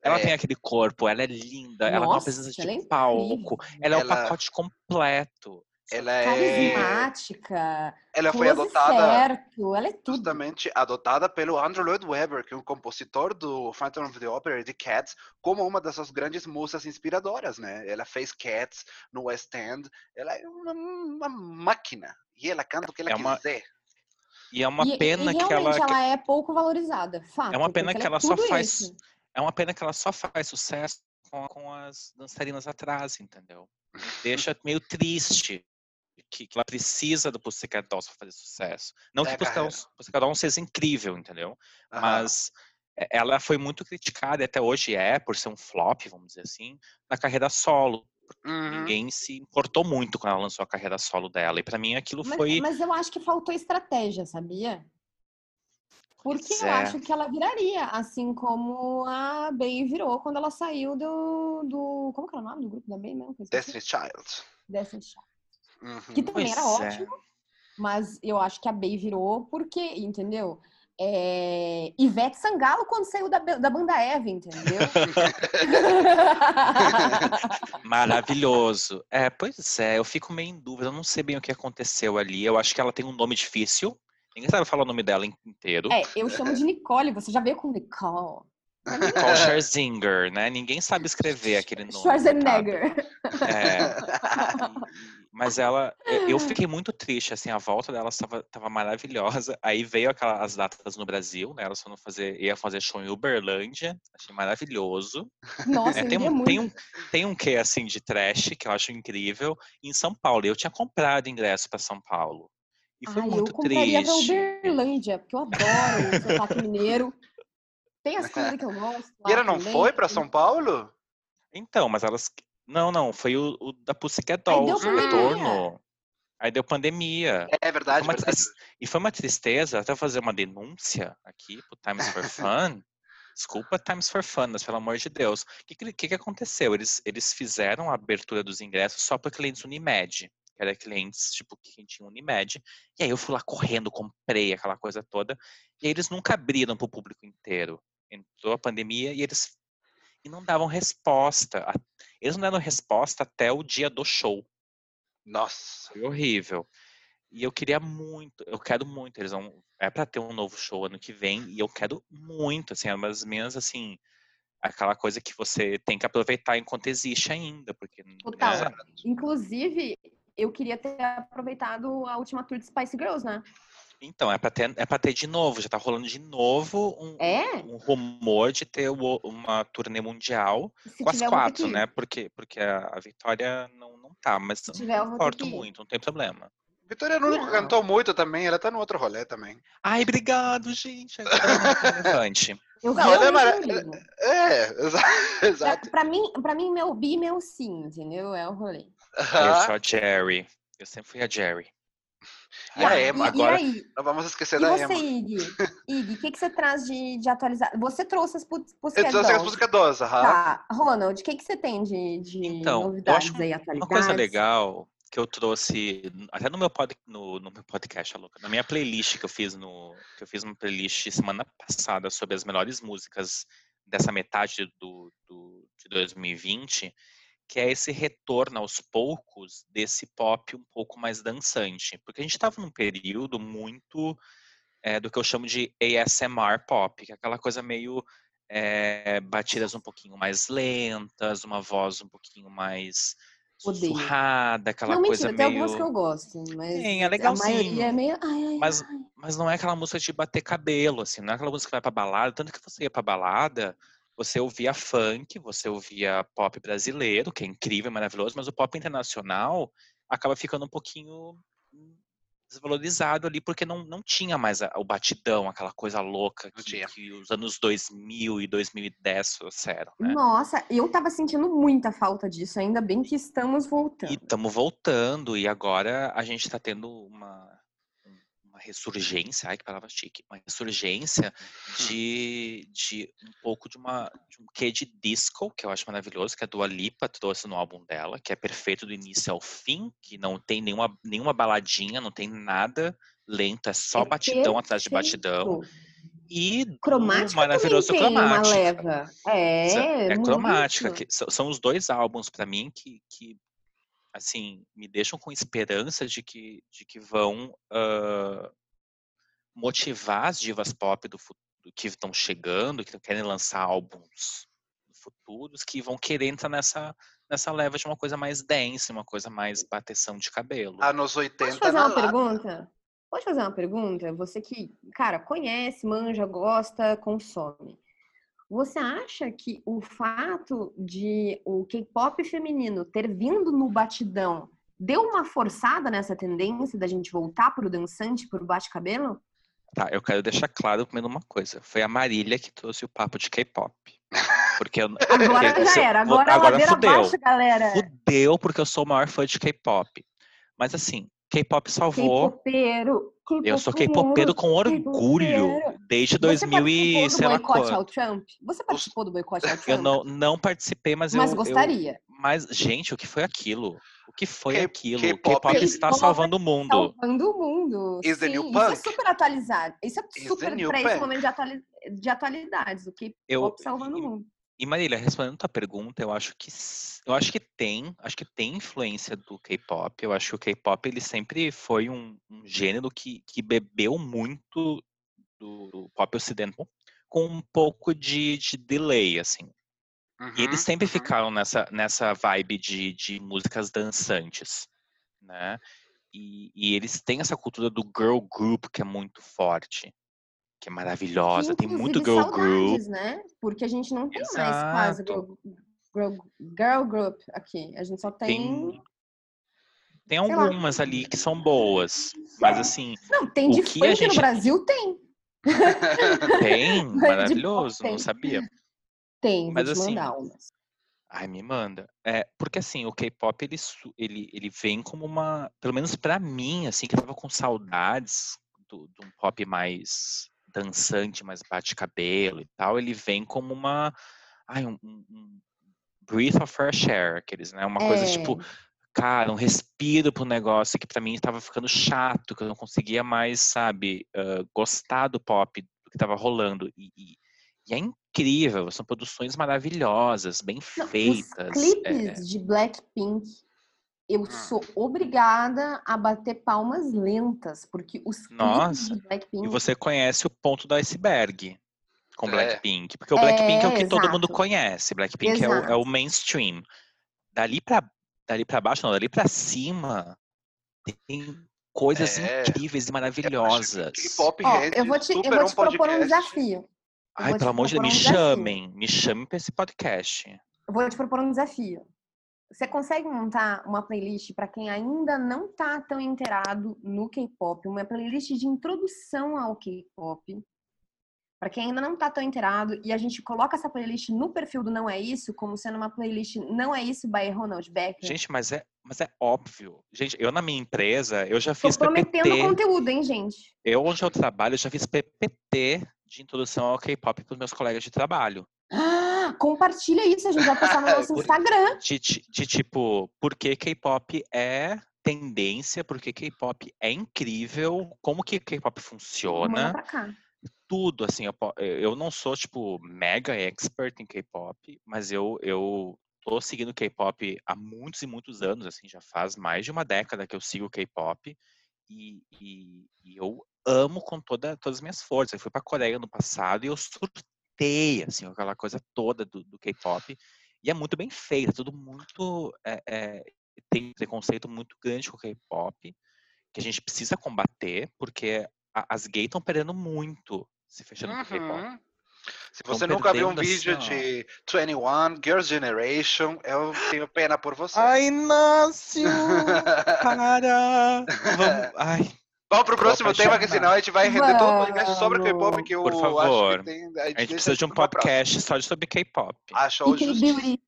Ela é. tem aquele corpo, ela é linda, Nossa, ela é uma presença de é palco, ela é o pacote completo. Ela é carismática. Ela foi adotada. Certo, ela é tudo. Justamente adotada pelo Andrew Lloyd Webber, que é um compositor do Phantom of the Opera e de Cats, como uma das suas grandes musas inspiradoras, né? Ela fez Cats no West End. Ela é uma, uma máquina e ela canta o que ela é uma... quiser. E é uma e, pena e que ela. ela é pouco valorizada. Fato, é uma pena que ela, é só faz. Isso. É uma pena que ela só faz sucesso com, com as dançarinas atrás, entendeu? Deixa meio triste que, que ela precisa do Pussycat Dolls para fazer sucesso. Não é que o Pussycat Dolls seja incrível, entendeu? Uhum. Mas ela foi muito criticada, e até hoje é, por ser um flop, vamos dizer assim, na carreira solo. Uhum. Ninguém se importou muito quando ela lançou a carreira solo dela. E para mim aquilo mas, foi. Mas eu acho que faltou estratégia, sabia? Porque eu é. acho que ela viraria, assim como a Bey virou quando ela saiu do. do como que era o nome do grupo da Bey mesmo? Destiny Child. Destiny Child. Uhum. Que também era é. ótimo, mas eu acho que a Bey virou porque, entendeu? É... Ivete Sangalo quando saiu da, da banda Eve, entendeu? Maravilhoso. É, pois é, eu fico meio em dúvida, eu não sei bem o que aconteceu ali. Eu acho que ela tem um nome difícil. Ninguém sabe falar o nome dela inteiro. É, eu chamo de Nicole, você já veio com Nicole. Nicole Scherzinger, né? Ninguém sabe escrever aquele nome. Schwarzenegger. É. Mas ela, eu fiquei muito triste, assim, a volta dela estava tava maravilhosa. Aí veio aquelas as datas no Brasil, né? Elas foram fazer, ia fazer show em Uberlândia, achei maravilhoso. Nossa, é, tem, um, muito. tem um tem um quê assim de trash que eu acho incrível em São Paulo. Eu tinha comprado ingresso para São Paulo. E foi Ai, muito eu compraria triste. Uberlândia, porque eu adoro o sotaque mineiro. Tem as coisas que eu gosto. E ela não também. foi para São Paulo? Então, mas elas não, não, foi o, o da Pussycat Dolls, o retorno. Aí deu pandemia. É verdade, foi verdade. E foi uma tristeza até fazer uma denúncia aqui pro Times for Fun. Desculpa, Times for Fun, mas pelo amor de Deus. O que, que, que, aconteceu? Eles, eles fizeram a abertura dos ingressos só para clientes Unimed. Que era clientes, tipo, que tinha Unimed. E aí eu fui lá correndo, comprei aquela coisa toda. E aí eles nunca abriram para o público inteiro. Entrou a pandemia e eles e não davam resposta. Eles não deram resposta até o dia do show. Nossa. Foi horrível. E eu queria muito, eu quero muito, eles vão, é para ter um novo show ano que vem, e eu quero muito, assim, é uma das minhas, assim, aquela coisa que você tem que aproveitar enquanto existe ainda, porque... Total. É... Inclusive, eu queria ter aproveitado a última tour de Spice Girls, né? Então, é pra, ter, é pra ter de novo, já tá rolando de novo um, é? um rumor de ter uma turnê mundial Se com as quatro, né? Porque, porque a, a Vitória não, não tá, mas Se tiver, não importa muito, não tem problema. Vitória nunca não. cantou muito também, ela tá no outro rolê também. Ai, obrigado, gente. relevante. Eu não, ela é, mara... é, exato. Pra, mim, pra mim, meu bi, meu sim, entendeu? É o rolê. Eu sou a Jerry. Eu sempre fui a Jerry. E a Emma, agora. E não vamos esquecer e da você, Emma. Iggy? Iggy, o que, que você traz de, de atualizar? Você trouxe as Pussycat Eu trouxe as Pussycat Dolls, aham. Tá. Ronald, o que, que você tem de, de então, novidades aí, atualizadas? Uma coisa legal que eu trouxe até no meu, pod, no, no meu podcast, louca, na minha playlist que eu fiz no que eu fiz uma playlist semana passada sobre as melhores músicas dessa metade do, do de 2020 que é esse retorno aos poucos desse pop um pouco mais dançante. Porque a gente estava num período muito é, do que eu chamo de ASMR pop, que é aquela coisa meio é, batidas um pouquinho mais lentas, uma voz um pouquinho mais sussurrada, aquela não, coisa mentira, meio... tem algumas que eu gosto, mas Sim, é legalzinho. a maioria é meio... Ai, ai, mas, ai. mas não é aquela música de bater cabelo, assim, não é aquela música que vai pra balada, tanto que você ia pra balada, você ouvia funk, você ouvia pop brasileiro, que é incrível, maravilhoso, mas o pop internacional acaba ficando um pouquinho desvalorizado ali, porque não, não tinha mais a, o batidão, aquela coisa louca que, que, os anos 2000 e 2010 trouxeram, né? Nossa, eu tava sentindo muita falta disso, ainda bem que estamos voltando. E estamos voltando, e agora a gente está tendo uma uma ressurgência, ai que palavra chique, uma ressurgência Hum. de, de um pouco de uma de um quê de disco, que eu acho maravilhoso, que a Dua Lipa trouxe no álbum dela, que é perfeito do início ao fim, que não tem nenhuma, nenhuma baladinha, não tem nada lento, é só É batidão atrás de batidão. E Cromática maravilhoso cromática. leva. É, é cromática, que são, são os dois álbuns para mim que, que assim me deixam com esperança de que de que vão uh, motivar as divas pop do futuro que estão chegando, que querem lançar álbuns futuros, que vão querer entrar nessa nessa leva de uma coisa mais dance, uma coisa mais bateção de cabelo. Anos 80 Posso fazer uma lata. pergunta? Pode fazer uma pergunta? Você que, cara, conhece, manja, gosta, consome. Você acha que o fato de o K-pop feminino ter vindo no batidão deu uma forçada nessa tendência da gente voltar pro dançante, pro bate-cabelo? Tá, eu quero deixar claro primeiro uma coisa. Foi a Marília que trouxe o papo de K-pop. Porque eu, Agora porque já eu- era, vou- agora, a ladeira fudeu. abaixo, galera. Fudeu porque eu sou o maior fã de K-pop. Mas assim, K-pop salvou. K-popeiro. Eu sou K-popeiro com orgulho desde Você 2000 e participou do sei lá boicote ao quando. Trump? Você participou do boicote ao Trump? Eu não, não participei, mas, Mas eu, eu- gostaria. Mas, gente, o que foi aquilo? O que foi K- aquilo? K-pop está salvando o mundo. Salvando o mundo. Is the Sim, new isso é punk. super atualizado. Isso é Is super pra esse punk. momento de, atuali- de atualidades. O K-pop Eu- salvando o mundo. E Marília, respondendo a tua pergunta, eu acho que eu acho que tem, acho que tem influência do K-pop. Eu acho que o K-pop ele sempre foi um, um gênero que, que bebeu muito do, do pop ocidental com um pouco de, de delay, assim. E eles Uhum, sempre uhum. ficaram nessa, nessa vibe de, de músicas dançantes, né? E, e eles têm essa cultura do girl group que é muito forte, que é maravilhosa. Tem muito girl group. né? Porque a gente não tem mais quase Exato. girl, girl, group aqui. A gente só tem... Tem, tem sei lá. algumas ali que são boas, mas assim, Não, tem de funk gente- no Brasil? Tem. tem, de maravilhoso, tem. não sabia. Tem, Mas assim, umas. Ai, me manda. É, porque assim, o K-pop ele, ele, ele vem como uma, pelo menos pra mim, assim, que eu tava com saudades do, de um pop mais dançante, mais bate-cabelo e tal, ele vem como uma, ai, um- um breath of fresh air, aqueles, né? Uma coisa É. tipo, cara, um respiro pro negócio que pra mim tava ficando chato, que eu não conseguia mais, sabe, ah, gostar do pop do que tava rolando. E, e- e é incrível, são produções maravilhosas, bem Não, feitas. Os clipes é, de Blackpink, eu Hum. sou obrigada a bater palmas lentas, porque os clipes Nossa, de Blackpink. e você conhece o ponto do iceberg com É. Blackpink, porque o Blackpink é, o É, que todo mundo exato. conhece, Blackpink é o, é Exato. o mainstream. Dali pra, dali pra baixo, não, dali pra cima, tem coisas É, incríveis e maravilhosas. K-pop rende eu vou te, eu vou um te propor um desafio. Eu Ai, pelo amor de Deus, me um chamem, me chamem pra esse podcast. Eu vou te propor um desafio. Você consegue montar uma playlist para quem ainda não tá tão inteirado no K-pop, uma playlist de introdução ao K-pop, Para quem ainda não tá tão inteirado, e a gente coloca essa playlist no perfil do Não É Isso, como sendo uma playlist Não É Isso by Ronald Becker. Gente, mas é, mas é óbvio. Gente, eu na minha empresa, eu já fiz Tô prometendo PPT. conteúdo, hein, gente? Eu, onde eu trabalho, eu já fiz PPT de introdução ao K-pop para os meus colegas de trabalho. Ah, compartilha isso, a gente vai postar no nosso Instagram. De, de, de tipo, por que K-pop é tendência, por que K-pop é incrível, como que K-pop funciona. Manda pra cá tudo, assim, eu, eu não sou, tipo, mega expert em K-pop, mas eu, eu tô seguindo K-pop há muitos e muitos anos, assim, já faz mais de uma década que eu sigo K-pop e, e, e, eu amo com toda, todas as minhas forças. Eu fui pra Coreia no passado e eu surtei, assim, aquela coisa toda do, do K-pop e é muito bem feita, tudo muito, é, é, tem um preconceito muito grande com o K-pop, que a gente precisa combater, porque as gays estão perdendo muito se fechando uhum. com K-pop. Se você nunca viu um vídeo de 21, Girls' Generation, eu tenho pena por você. Ai, Inácio! Para! Vamos, ai. Vamos pro próximo tema, que senão a gente vai render todo o podcast sobre K-pop, que eu Por favor. Tem, a, gente a gente precisa de um podcast só sobre K-pop. Achou justo.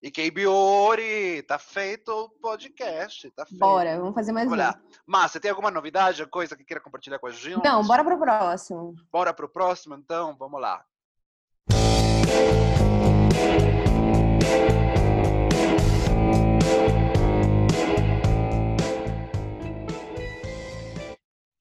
E Biori, tá feito o podcast, tá feito. Bora, vamos fazer mais Olha, um. Mas, você tem alguma novidade, coisa que queira compartilhar com a gente? Não, bora pro próximo. Bora pro próximo, então? Vamos lá.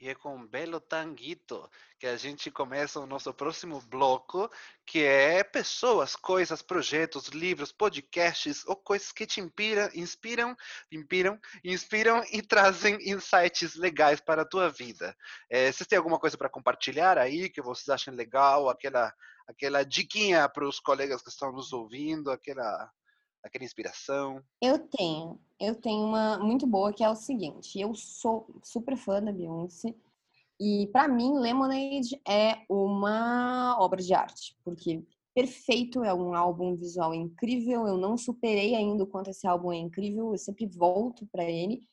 É com um belo tanguito que a gente começa o nosso próximo bloco, que é pessoas, coisas, projetos, livros, podcasts ou coisas que te inspiram, inspiram, inspiram, inspiram e trazem insights legais para a tua vida. É, vocês têm alguma coisa para compartilhar aí que vocês acham legal, aquela aquela diquinha para os colegas que estão nos ouvindo, aquela aquela inspiração? Eu tenho. Eu tenho uma muito boa que é o seguinte: eu sou super fã da Beyoncé. E para mim, Lemonade é uma obra de arte, porque perfeito, é um álbum visual incrível. Eu não superei ainda o quanto esse álbum é incrível, eu sempre volto para ele.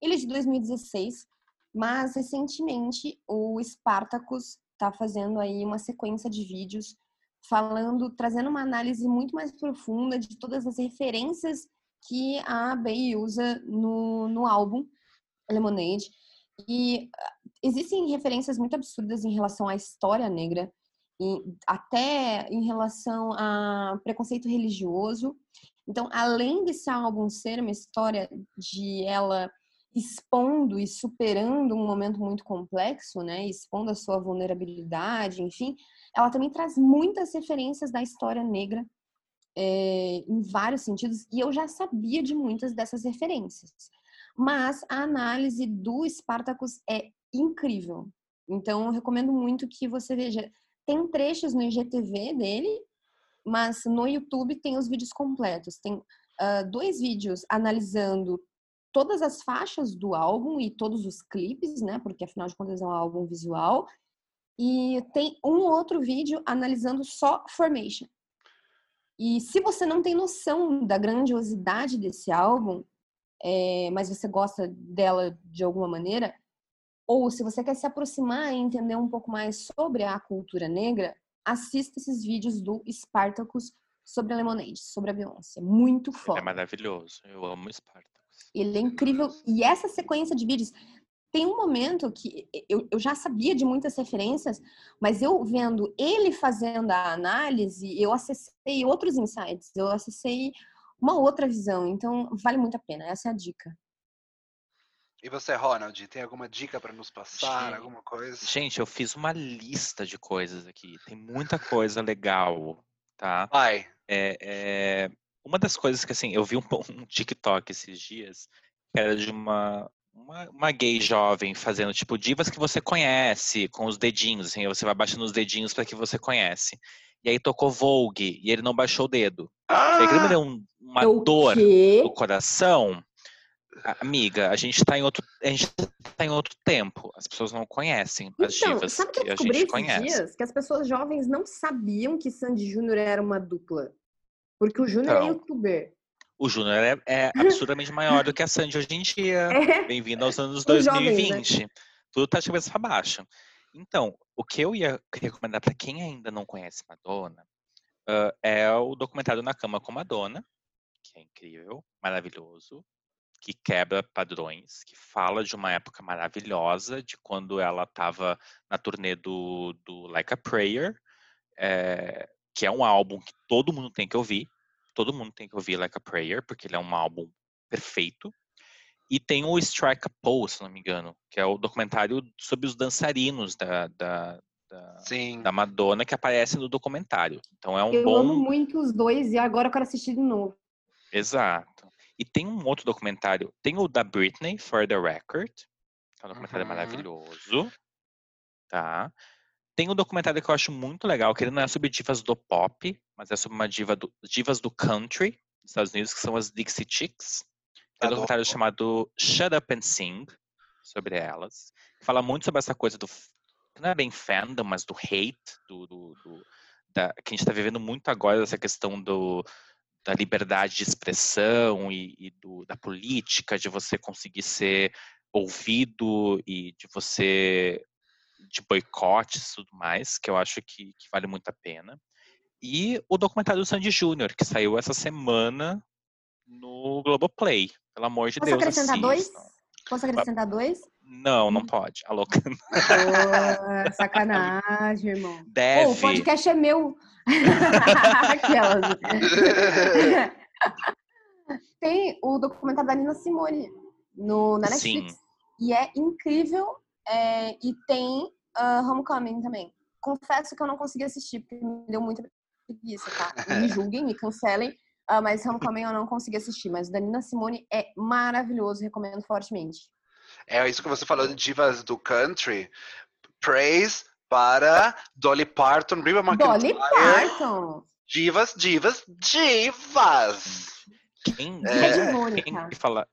Ele é de 2016, mas recentemente o Spartacus está fazendo aí uma sequência de vídeos falando, trazendo uma análise muito mais profunda de todas as referências que a Bey usa no, no álbum Lemonade. E ah, existem referências muito absurdas em relação à história negra, até em relação a preconceito religioso. Então, além desse álbum ser uma história de ela expondo e superando um momento muito complexo, né, expondo a sua vulnerabilidade, enfim, ela também traz muitas referências da história negra é, em vários sentidos, e eu já sabia de muitas dessas referências. Mas a análise do Spartacus é incrível. Então, eu recomendo muito que você veja. Tem trechos no IGTV dele, mas no YouTube tem os vídeos completos. Tem uh, dois vídeos analisando todas as faixas do álbum e todos os clipes, né? Porque afinal de contas é um álbum visual. E tem um outro vídeo analisando só Formation. E se você não tem noção da grandiosidade desse álbum, é, mas você gosta dela de alguma maneira, ou se você quer se aproximar e entender um pouco mais sobre a cultura negra, assista esses vídeos do Spartacus sobre a Lemonade, sobre a Beyoncé. Muito foda. Ele é maravilhoso. Eu amo Spartacus. Ele é incrível. E essa sequência de vídeos tem um momento que eu, eu já sabia de muitas referências, mas eu vendo ele fazendo a análise, eu acessei outros insights, eu acessei uma outra visão. Então, vale muito a pena. Essa é a dica. E você, Ronald, tem alguma dica para nos passar? Gente, alguma coisa? Gente, eu fiz uma lista de coisas aqui. Tem muita coisa legal, tá? Vai. É, é, uma das coisas que, assim, eu vi um, um TikTok esses dias, que era de uma, uma, uma, gay jovem fazendo, tipo, divas que você conhece, com os dedinhos, assim, você vai baixando os dedinhos para que você conhece. E aí tocou Vogue, e ele não baixou o dedo. Ah! E aí me deu um, uma o dor quê? no coração. Amiga, a gente está em outro, a gente tá em outro tempo. As pessoas não conhecem as então, divas sabe que, eu que a gente conhece. Dias? Que as pessoas jovens não sabiam que Sandy Júnior era uma dupla. Porque o Júnior é então, é youtuber. O Júnior é, é, absurdamente maior do que a Sandy hoje em dia. É. Bem-vindo aos anos 2020. Jovens, né? Tudo tá de cabeça para baixo. Então, o que eu ia recomendar para quem ainda não conhece Madonna uh, é o documentário Na Cama com Madonna, que é incrível, maravilhoso, que quebra padrões, que fala de uma época maravilhosa, de quando ela estava na turnê do, do Like a Prayer, é, que é um álbum que todo mundo tem que ouvir. Todo mundo tem que ouvir Like a Prayer, porque ele é um álbum perfeito. E tem o Strike a Pose, se não me engano, que é o documentário sobre os dançarinos da, da, da, da, Madonna que aparece no documentário. Então é um eu bom. Eu amo muito os dois e agora eu quero assistir de novo. Exato. E tem um outro documentário, tem o da Britney, For the Record, que é um documentário uhum. maravilhoso, tá? Tem um documentário que eu acho muito legal, que ele não é sobre divas do pop, mas é sobre uma diva do, divas do country, dos Estados Unidos, que são as Dixie Chicks. É um documentário chamado Shut Up and Sing, sobre elas. Fala muito sobre essa coisa do. Não é bem fandom, mas do hate, do, do, do da, que a gente está vivendo muito agora, essa questão do, da liberdade de expressão e, e do, da política, de você conseguir ser ouvido e de você de boicotes e tudo mais, que eu acho que, que, vale muito a pena. E o documentário do Sandy Júnior, que saiu essa semana no Globoplay. Pelo amor de Posso Deus. Acrescentar dois? Posso acrescentar dois? Não, não pode. A louca. Oh, sacanagem, irmão. Deve. Oh, o podcast é meu. Aquelas. Tem o documentário da Nina Simone no, na Netflix. Sim. E é incrível. É, e tem uh, Homecoming também. Confesso que eu não consegui assistir, porque me deu muita preguiça, tá? Me julguem, me cancelem. Uh, mas Homecoming eu não consegui assistir. Mas o da Nina Simone é maravilhoso, recomendo fortemente. É isso que você falou de divas do country. Praise para Dolly Parton, Reba McEntire. Dolly Parton. Divas, divas, divas. Quem, é. quem, fala,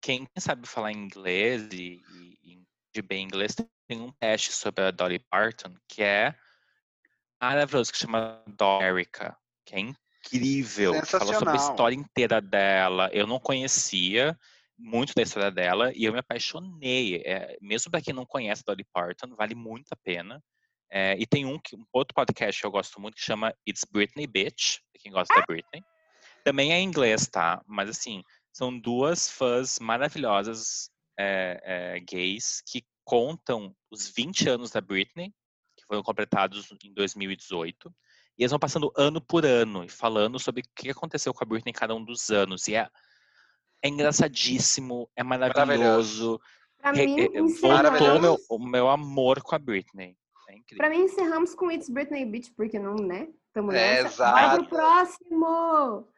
quem sabe falar inglês e, e de bem inglês tem um teste sobre a Dolly Parton que é maravilhoso, que chama Dorica, que é incrível. Fala sobre a história inteira dela. Eu não conhecia muito da história dela e eu me apaixonei. É, mesmo para quem não conhece Dolly Parton, vale muito a pena. É, e tem um, um, outro podcast que eu gosto muito que chama It's Britney Bitch, pra quem gosta da Britney. Também é em inglês, tá? Mas assim, são duas fãs maravilhosas é, é, gays que contam os 20 anos da Britney, que foram completados em 2018. E eles vão passando ano por ano e falando sobre o que aconteceu com a Britney em cada um dos anos. E é, é engraçadíssimo, é maravilhoso. Pra mim, é, voltou meu, o meu amor com a Britney. É incrível. Pra mim, encerramos com It's Britney Beach, porque não, né? Tamo nessa. exato. Vai pro próximo!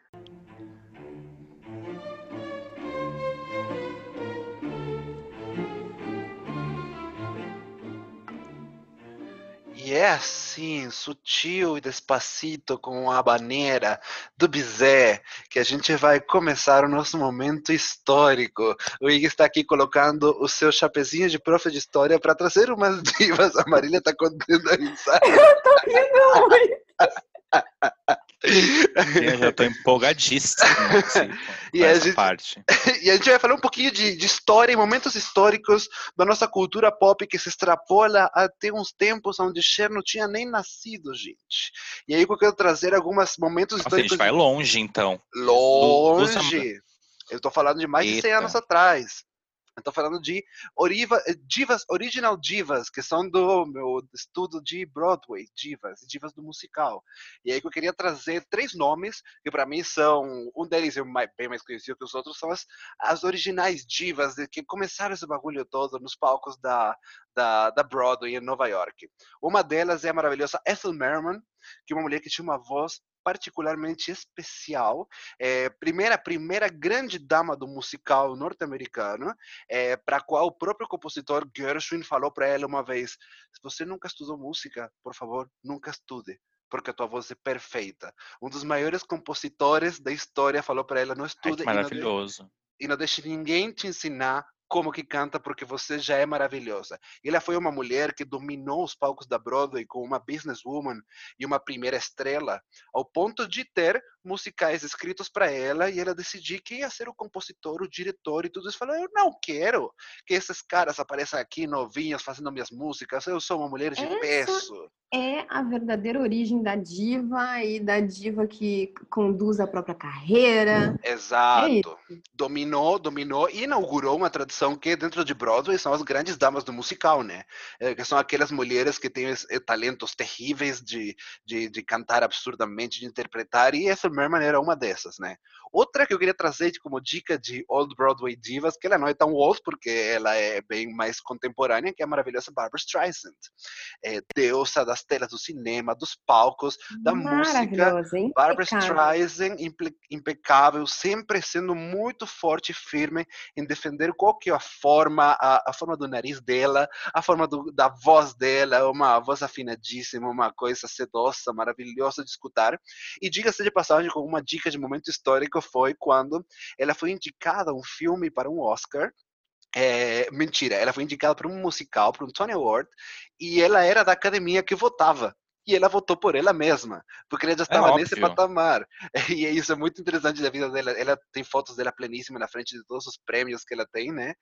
E é assim, sutil e despacito, com a habaneira do Bizé, que a gente vai começar o nosso momento histórico. O Ig está aqui colocando o seu chapezinho de profe de história para trazer umas divas. A Marília está contando a risada. Eu tô rindo muito. Eu já estou empolgadíssimo assim, e a gente, parte. E a gente vai falar um pouquinho de, de, história e momentos históricos da nossa cultura pop que se extrapola até uns tempos onde Cher não tinha nem nascido, gente. E aí eu quero trazer alguns momentos Nossa, históricos. A gente vai longe, então. Longe! Eu estou falando de mais Eita. de 100 anos atrás. Estou falando de Oriva, eh, divas, original divas, que são do meu estudo de Broadway, divas, divas do musical. E aí que eu queria trazer três nomes, que para mim são, um deles é bem mais conhecido que os outros, são as, as originais divas que começaram esse bagulho todo nos palcos da, da, da Broadway em Nova York. Uma delas é a maravilhosa Ethel Merman, que é uma mulher que tinha uma voz particularmente especial. É, primeira, primeira grande dama do musical norte-americano, é, para a qual o próprio compositor Gershwin falou para ela uma vez: se você nunca estudou música, por favor, nunca estude porque a tua voz é perfeita. Um dos maiores compositores da história falou para ela: não estude Ai, maravilhoso. E não, e não deixe ninguém te ensinar como que canta, porque você já é maravilhosa. Ela foi uma mulher que dominou os palcos da Broadway como uma businesswoman e uma primeira estrela, ao ponto de ter musicais escritos para ela e ela decidiu que ia ser o compositor, o diretor e tudo isso. Falou: Eu não quero que esses caras apareçam aqui novinhos fazendo minhas músicas. Eu sou uma mulher de Essa peso. É a verdadeira origem da diva e da diva que conduz a própria carreira. É Exato. É dominou, dominou e inaugurou uma tradição que dentro de Broadway são as grandes damas do musical, né? É, que são aquelas mulheres que têm talentos terríveis de, de, de cantar absurdamente, de interpretar, e essa Merman era uma dessas, né? Outra que eu queria trazer como dica de Old Broadway Divas, que ela não é tão old, porque ela é bem mais contemporânea, que é a maravilhosa Barbara Streisand. É, deusa das telas do cinema, dos palcos, da música. Barbara Streisand, impecável, sempre sendo muito forte e firme em defender qual que é a forma, a, a forma do nariz dela, a forma do, da voz dela, uma voz afinadíssima, uma coisa sedosa, maravilhosa de escutar. E diga-se de passagem, com uma dica de momento histórico, foi quando ela foi indicada a um filme para um Oscar, é, mentira, ela foi indicada para um musical, para um Tony Award, e ela era da academia que votava. E ela votou por ela mesma, porque ela já é estava é nesse patamar. E isso é muito interessante da vida dela. Ela tem fotos dela pleníssima na frente de todos os prêmios que ela tem, né?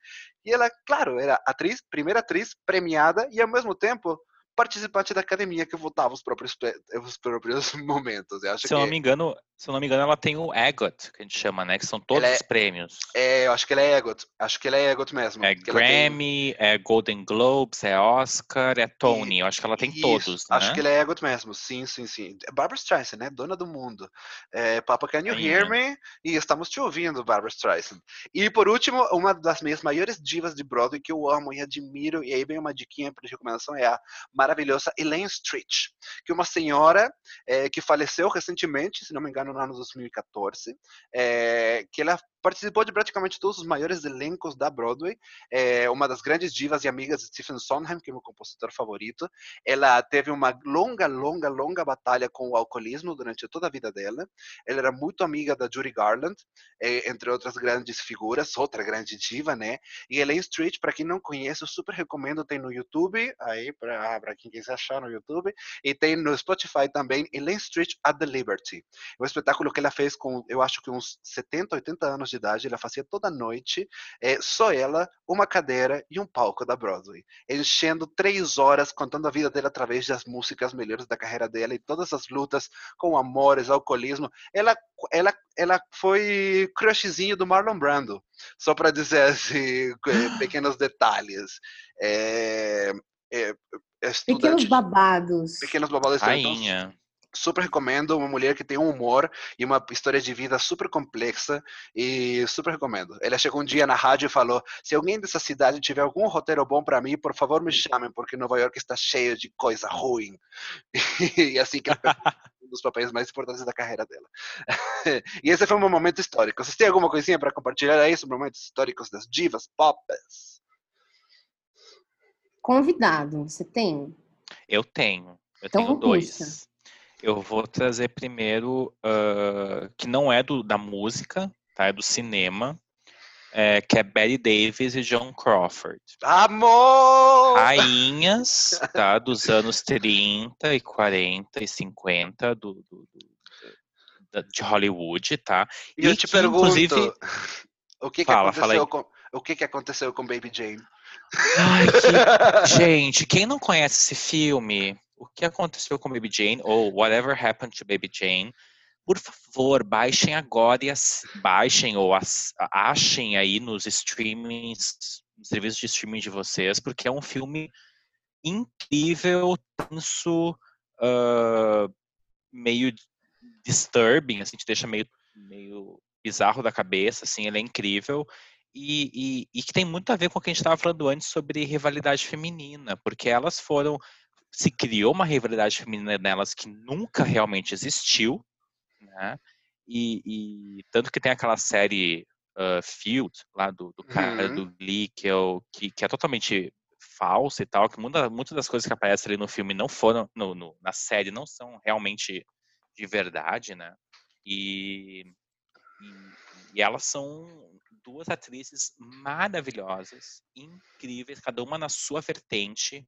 E ela, claro, era atriz, primeira atriz premiada e ao mesmo tempo participante da academia que votava os próprios, os próprios momentos. Eu acho se que... eu não me engano, se eu não me engano, ela tem o EGOT, que a gente chama, né? Que são todos é, os prêmios. É, eu acho que ela é EGOT. Acho que ela é EGOT mesmo. É Grammy, tem... é Golden Globes, é Oscar, é Tony. E, eu acho que ela tem isso, todos, Acho né? que ela é EGOT mesmo. Sim, sim, sim. É Barbara Streisand, né? Dona do mundo. É, Papa, can you hear me? E estamos te ouvindo, Barbara Streisand. E por último, uma das minhas maiores divas de Broadway que eu amo e admiro, e aí vem uma diquinha para recomendação, é a maravilhosa Elaine Street, que é uma senhora é, que faleceu recentemente, se não me engano, no ano 2014, é, que ela participou de praticamente todos os maiores elencos da Broadway, é uma das grandes divas e amigas de Stephen Sondheim, que é meu compositor favorito. Ela teve uma longa, longa, longa batalha com o alcoolismo durante toda a vida dela. Ela era muito amiga da Judy Garland, é, entre outras grandes figuras, outra grande diva, né? E Elaine Street, para quem não conhece, eu super recomendo, tem no YouTube, aí para quem quiser achar no YouTube, e tem no Spotify também, Elaine Street at the Liberty. É um espetáculo que ela fez com, eu acho que uns 70, 80 anos de idade, ela fazia toda noite, é, só ela, uma cadeira e um palco da Broadway, enchendo três horas, contando a vida dela através das músicas melhores da carreira dela e todas as lutas com amores, alcoolismo. Ela, ela, ela foi crushzinho do Marlon Brando, só para dizer assim, pequenos detalhes. É, é, Pequenos babados. Pequenos babados. Rainha. Super recomendo. Uma mulher que tem um humor e uma história de vida super complexa e super recomendo. Ela chegou um dia na rádio e falou: se alguém dessa cidade tiver algum roteiro bom para mim, por favor me chamem, porque Nova York está cheio de coisa ruim. e assim que um dos papéis mais importantes da carreira dela. e esse foi um momento histórico. Vocês têm alguma coisinha para compartilhar aí sobre momentos históricos das divas pop? Convidado, você tem? Eu tenho. Eu então, tenho dois. Puxa. Eu vou trazer primeiro, uh, que não é do, da música, tá? É do cinema. É, que é Betty Davis e John Crawford. Amor! Rainhas, tá? Dos anos 30 e 40 e 50 do, do, do de Hollywood, tá? E, e eu te que, pergunto, inclusive... o que, que fala, aconteceu com o que, que aconteceu com Baby Jane? Ai, que... Gente, quem não conhece esse filme, o que aconteceu com Baby Jane, ou Whatever Happened to Baby Jane, por favor, baixem agora e as, baixem ou as, achem aí nos streamings, nos serviços de streaming de vocês, porque é um filme incrível, tenso, uh, meio disturbing, assim, te deixa meio, meio bizarro da cabeça, assim, ele é incrível. E, e, e que tem muito a ver com o que a gente estava falando antes sobre rivalidade feminina, porque elas foram se criou uma rivalidade feminina nelas que nunca realmente existiu, né? E, e tanto que tem aquela série uh, Field lá do, do cara uhum. do Glee que, é o, que, que é totalmente falsa e tal, que muita, muitas das coisas que aparecem ali no filme não foram, no, no, na série, não são realmente de verdade, né? E, e, e, elas são duas atrizes maravilhosas, incríveis, cada uma na sua vertente,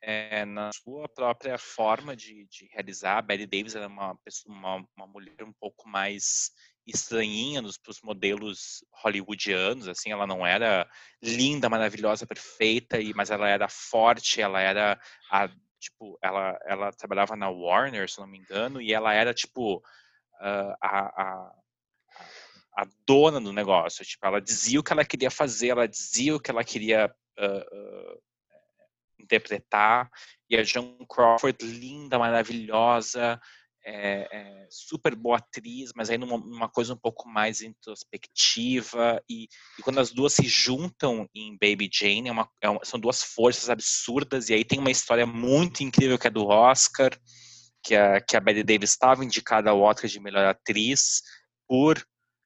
é, na sua própria forma de, de realizar. A Betty Davis era uma, pessoa, uma, uma mulher um pouco mais estranhinha para os modelos hollywoodianos, assim, ela não era linda, maravilhosa, perfeita, e, mas ela era forte, ela era a, tipo, ela, ela trabalhava na Warner, se não me engano, e ela era tipo uh, a, a, a, dona do negócio, tipo, ela dizia o que ela queria fazer, ela dizia o que ela queria uh, uh, interpretar, e a Joan Crawford, linda, maravilhosa, é, é, super boa atriz, mas aí numa, numa, coisa um pouco mais introspectiva. E, e, quando as duas se juntam em Baby Jane, é uma, é uma, são duas forças absurdas. E aí tem uma história muito incrível que é do Oscar, que a, que a Betty Davis estava indicada ao Oscar de melhor atriz por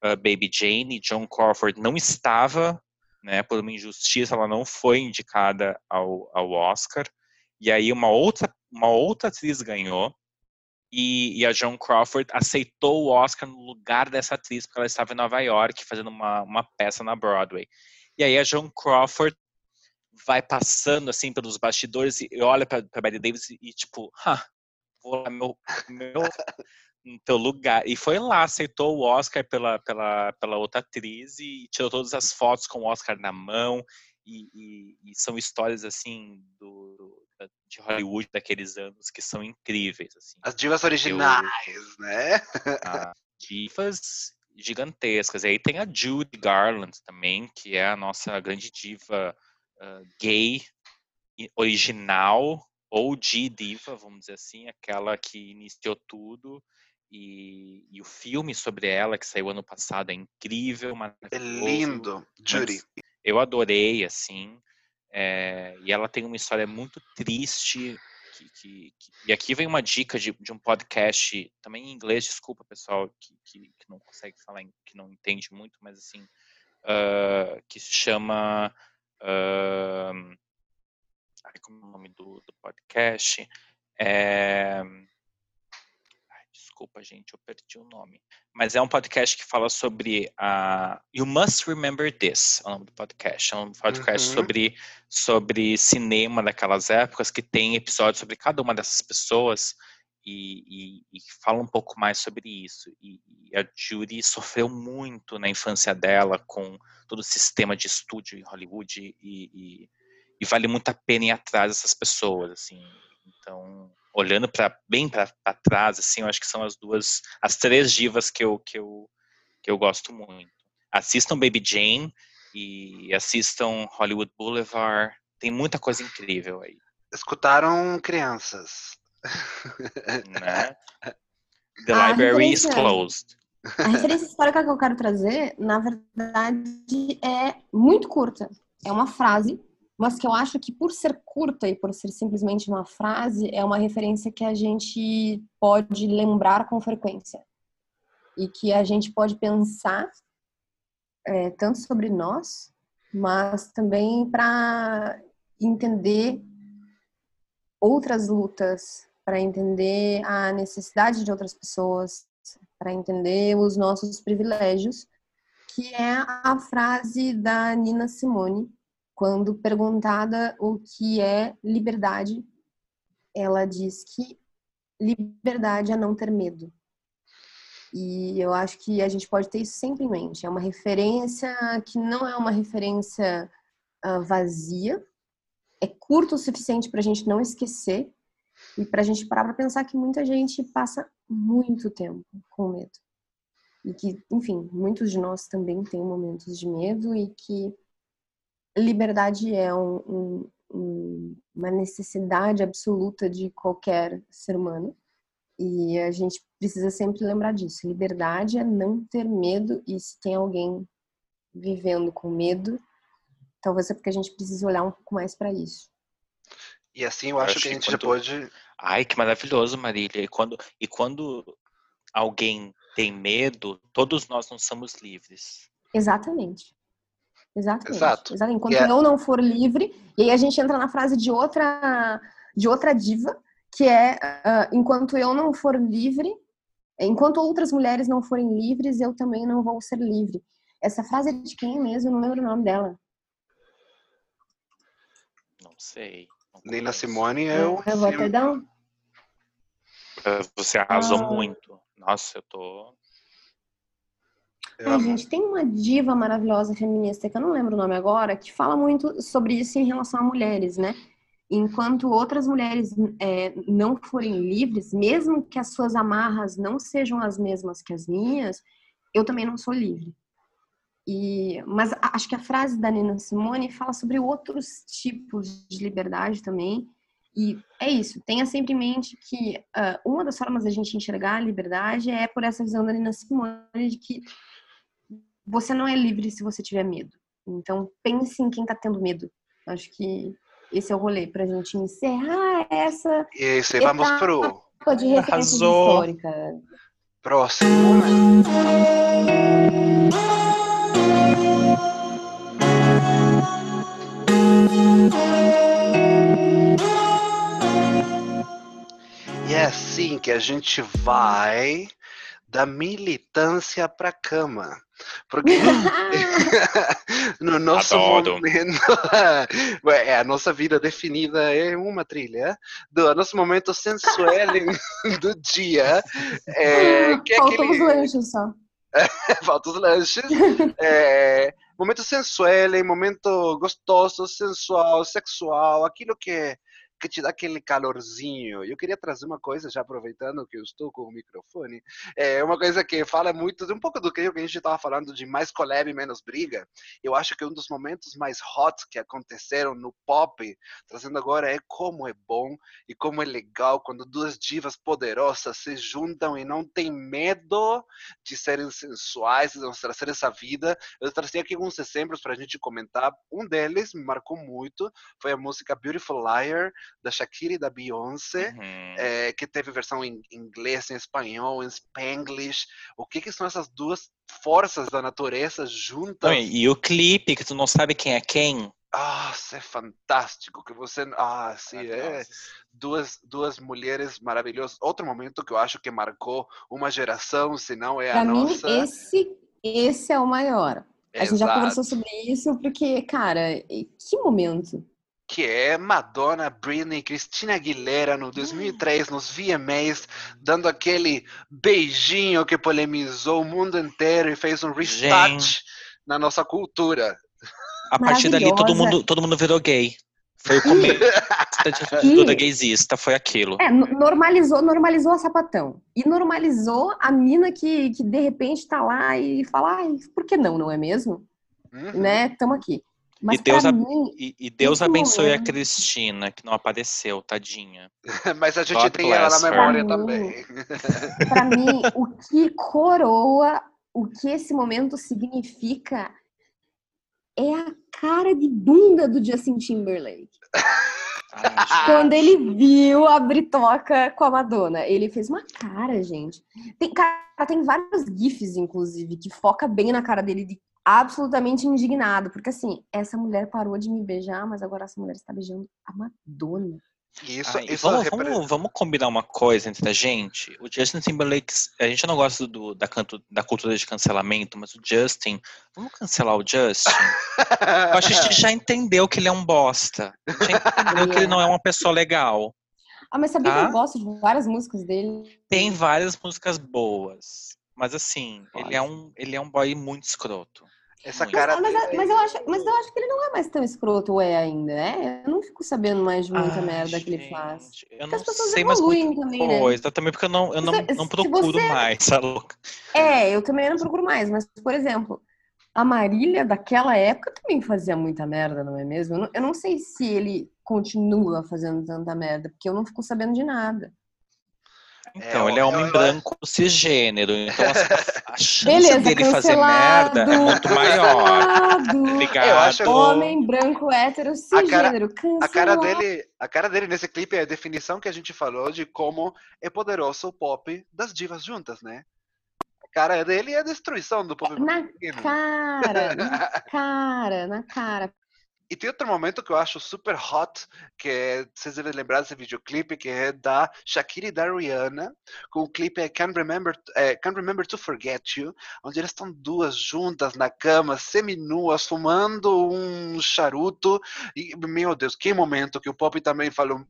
uh, Baby Jane. E John Crawford não estava, né, por uma injustiça, ela não foi indicada ao, ao Oscar. E aí uma outra, uma outra atriz ganhou e, e, a Joan Crawford aceitou o Oscar no lugar dessa atriz, porque ela estava em Nova York fazendo uma, uma peça na Broadway. E aí a Joan Crawford vai passando assim pelos bastidores e olha para Betty Davis e, tipo, vou lá meu, meu no teu lugar. E foi lá, aceitou o Oscar pela, pela, pela outra atriz e tirou todas as fotos com o Oscar na mão. E, e, e são histórias assim do, do de Hollywood daqueles anos que são incríveis. Assim. As divas originais, Eu, né? divas gigantescas. E aí tem a Judy Garland também, que é a nossa grande diva uh, gay original, ou de diva, vamos dizer assim, aquela que iniciou tudo. E, e, o filme sobre ela, que saiu ano passado, é incrível, É lindo, Judy. Eu adorei, assim. É, e ela tem uma história muito triste. Que, que, que, e aqui vem uma dica de, de, um podcast, também em inglês, desculpa pessoal que, que, não consegue falar, que não entende muito, mas assim, uh, que se chama. Uh, como é o nome do, do podcast? É, desculpa, gente, eu perdi o nome. Mas é um podcast que fala sobre a. You Must Remember This, é o nome do podcast. É um podcast uhum. sobre, sobre cinema daquelas épocas que tem episódios sobre cada uma dessas pessoas e, e, e fala um pouco mais sobre isso. E, e, a Judy sofreu muito na infância dela com todo o sistema de estúdio em Hollywood e, e vale muito a pena ir atrás dessas pessoas, assim. Então, olhando para bem para trás, assim, eu acho que são as duas, as três divas que eu que eu que eu gosto muito. Assistam Baby Jane e assistam Hollywood Boulevard. Tem muita coisa incrível aí. Escutaram crianças. Né? The a library is closed. A referência histórica que eu quero trazer, na verdade, é muito curta. É uma frase mas que eu acho que por ser curta e por ser simplesmente uma frase, é uma referência que a gente pode lembrar com frequência. E que a gente pode pensar é, tanto sobre nós, mas também para entender outras lutas, para entender a necessidade de outras pessoas, para entender os nossos privilégios, que é a frase da Nina Simone, quando perguntada o que é liberdade, ela diz que liberdade é não ter medo. E eu acho que a gente pode ter isso sempre em mente. É uma referência que não é uma referência uh, vazia, é curto o suficiente para a gente não esquecer e para a gente parar para pensar que muita gente passa muito tempo com medo. E que, enfim, muitos de nós também têm momentos de medo e que liberdade é um, um, uma necessidade absoluta de qualquer ser humano e a gente precisa sempre lembrar disso. Liberdade é não ter medo e se tem alguém vivendo com medo, talvez é porque a gente precisa olhar um pouco mais para isso. E assim eu acho, eu que a gente quando... já pode. Ai, que maravilhoso, Marília. E quando, e quando alguém tem medo, todos nós não somos livres. Exatamente. Exatamente. Exato. Exatamente. Enquanto yeah. É eu não for livre, e aí a gente entra na frase de outra, de outra diva, que é uh, enquanto eu não for livre, enquanto outras mulheres não forem livres, eu também não vou ser livre. Essa frase é de quem mesmo? Eu não lembro o nome dela. Não sei. Nina Simone é o. É Rotterdam? Você arrasou ah. muito. Nossa, eu tô. Ai, gente, tem uma diva maravilhosa feminista, que eu não lembro o nome agora, que fala muito sobre isso em relação a mulheres, né? Enquanto outras mulheres é, não forem livres, mesmo que as suas amarras não sejam as mesmas que as minhas, eu também não sou livre. E, mas acho que a frase da Nina Simone fala sobre outros tipos de liberdade também. E é isso, tenha sempre em mente que uh, uma das formas da gente enxergar a liberdade é por essa visão da Nina Simone de que você não é livre se você tiver medo. Então, pense em quem está tendo medo. Acho que esse é o rolê para a gente encerrar essa. E aí, vamos pro. De referência histórica. Próximo. E é assim que a gente vai da militância para a cama. Porque no nosso Adoro. momento, é, a nossa vida definida é uma trilha do nosso momento sensual do dia. É, que é Faltam aquele... os lanches só. Falta os lanches. É, momento sensual, momento gostoso, sensual, sexual, aquilo que que te dá aquele calorzinho. Eu queria trazer uma coisa, já aproveitando que eu estou com o microfone, é uma coisa que fala muito, um pouco do que a gente estava falando de mais collab e menos briga. Eu acho que um dos momentos mais hot que aconteceram no pop, trazendo agora, é como é bom e como é legal quando duas divas poderosas se juntam e não tem medo de serem sensuais, de trazer essa vida. Eu trazia aqui alguns exemplos para a gente comentar. Um deles me marcou muito, foi a música Beautiful Liar, da Shakira e da Beyoncé, uhum. é, que teve versão em inglês, em espanhol, em spanglish. O que, que são essas duas forças da natureza juntas? Não, e o clipe, que tu não sabe quem é quem. Nossa, é fantástico que você. Ah, sim, é. Duas, duas mulheres maravilhosas. Outro momento que eu acho que marcou uma geração, se não é pra a mim, nossa. Esse, esse é o maior. A gente já conversou sobre isso, porque, cara, que momento que é Madonna, Britney, Cristina Aguilera no 2003 nos VMAs, dando aquele beijinho que polemizou o mundo inteiro e fez um restart Gente. na nossa cultura. A partir dali todo mundo, todo mundo virou gay. Foi o começo de tudo gaysista, foi aquilo. É, normalizou, normalizou a sapatão. E normalizou a mina que, que de repente tá lá e fala, ai, por que não, não é mesmo? Uhum. Né? Tamo aqui. Mas e Deus, mim, e, e Deus abençoe a Cristina, que não apareceu, tadinha. Mas a gente God tem ela na memória pra também. Pra mim, o que coroa, o que esse momento significa é a cara de bunda do Justin Timberlake. Quando ele viu a Britoca com a Madonna, ele fez uma cara, gente. Tem, cara, tem vários GIFs, inclusive, que foca bem na cara dele de absolutamente indignado, porque assim, essa mulher parou de me beijar, mas agora essa mulher está beijando a Madonna. Isso, Ai, isso vamos, vamos, vamos, combinar uma coisa entre a gente. O Justin Timberlake, a gente não gosta do, da, canto, da cultura de cancelamento, mas o Justin, vamos cancelar o Justin? Eu acho que a gente já entendeu que ele é um bosta. A gente já entendeu que ele não é uma pessoa legal. Ah, mas sabia tá? que eu gosto de várias músicas dele? Tem várias músicas boas. Mas assim, ele é, um, ele é um boy muito escroto. Essa cara. Mas, mas, mas, eu acho, mas eu acho que ele não é mais tão escroto, é ainda, né? Eu não fico sabendo mais de muita ah, merda gente, que ele faz. Eu não sei mais muita também, né? coisa, né? também porque eu não, eu não, não procuro você... mais, tá louca? É, eu também não procuro mais, mas, por exemplo, a Marília daquela época também fazia muita merda, não é mesmo? Eu não, eu não sei se ele continua fazendo tanta merda, porque eu não fico sabendo de nada. Então, é, ele é homem eu, branco eu... cisgênero. Então, a, a chance Beleza, dele fazer merda é muito maior. Obrigado. Eu acho... Homem branco hétero cisgênero. A cara, a cara, dele, a cara dele nesse clipe é a definição que a gente falou de como é poderoso o pop das divas juntas, né? A cara dele é a destruição do pop. Na cara, na cara, na cara. E tem outro momento que eu acho super hot, que é, vocês devem lembrar desse videoclipe, que é da Shakira e da Rihanna, com o clipe é Can't Remember, é, Can't Remember to Forget You, onde elas estão duas juntas na cama, seminuas, fumando um charuto. E, meu Deus, que momento que o Pop também falou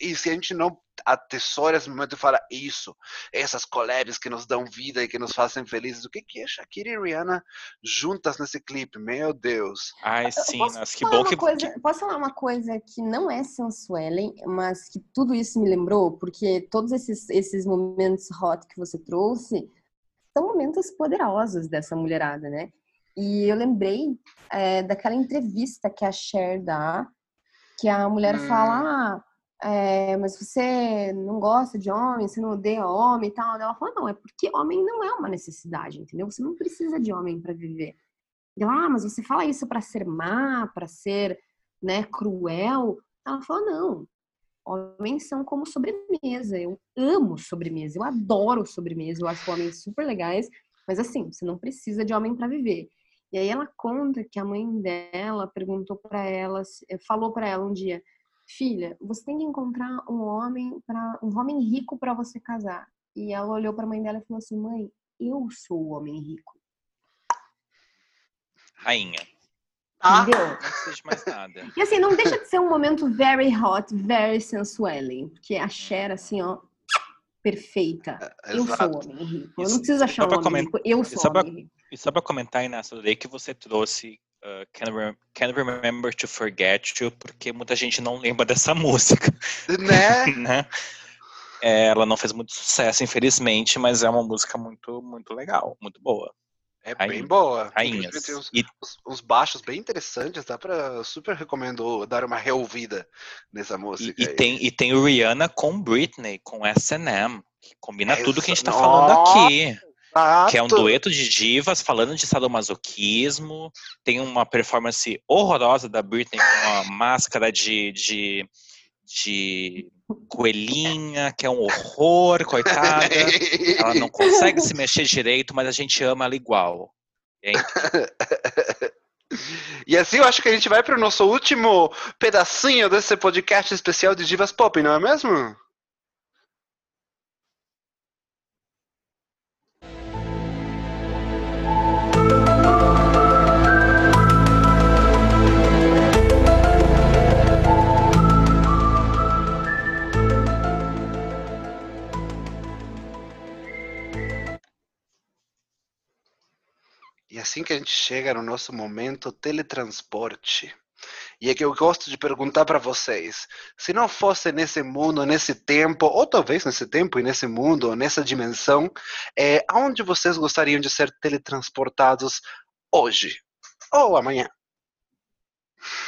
e se a gente não atessora esse momento e fala isso, essas collabs que nos dão vida e que nos fazem felizes, o que, que é Shakira e Rihanna juntas nesse clipe? Meu Deus. Ai, sim, mas que bom que... Coisa, posso falar uma coisa que não é sensuelen, mas que tudo isso me lembrou, porque todos esses, esses momentos hot que você trouxe são momentos poderosos dessa mulherada, né? E eu lembrei é, daquela entrevista que a Cher dá, que a mulher hum. fala, ah, é, mas você não gosta de homem, você não odeia homem e tal. Ela falou, não, é porque homem não é uma necessidade, entendeu? Você não precisa de homem para viver. Ela, ah, mas você fala isso para ser má, para ser, né, cruel. Ela falou, não, homens são como sobremesa. Eu amo sobremesa, eu adoro sobremesa, eu acho homens super legais, mas assim, você não precisa de homem para viver. E aí ela conta que a mãe dela perguntou para ela, falou para ela um dia, filha, você tem que encontrar um homem para um homem rico para você casar. E ela olhou para a mãe dela e falou assim: "Mãe, eu sou o homem rico". Rainha. Ah. Entendeu? Não precisa de mais nada. E assim, não deixa de ser um momento very hot, very sensual, porque a Cher assim, ó, perfeita. É, eu sou o homem rico. Eu não preciso achar um homem rico, eu sou o homem rico. E só para comentar, Inácio, eu que você trouxe uh, Can't, Rem Can't Remember to Forget You, porque muita gente não lembra dessa música. Né? né? É, ela não fez muito sucesso, infelizmente, mas é uma música muito, muito legal, muito boa. É Rainha, bem boa. Rainhas. Tem uns, e... uns, uns, baixos bem interessantes, dá pra. Super recomendo dar uma reouvida nessa música. E, e tem, e tem o Rihanna com Britney, com SM, que combina é tudo que a gente tá falando aqui. Que é um dueto de divas falando de sadomasoquismo. Tem uma performance horrorosa da Britney com uma máscara de, de, de coelhinha, que é um horror, coitada. Ela não consegue se mexer direito, mas a gente ama ela igual. E assim eu acho que a gente vai para o nosso último pedacinho desse podcast especial de Divas Pop, não é mesmo? E assim que a gente chega no nosso momento teletransporte. E é que eu gosto de perguntar para vocês: se não fosse nesse mundo, nesse tempo, ou talvez nesse tempo e nesse mundo, nessa dimensão, é, aonde vocês gostariam de ser teletransportados hoje ou amanhã?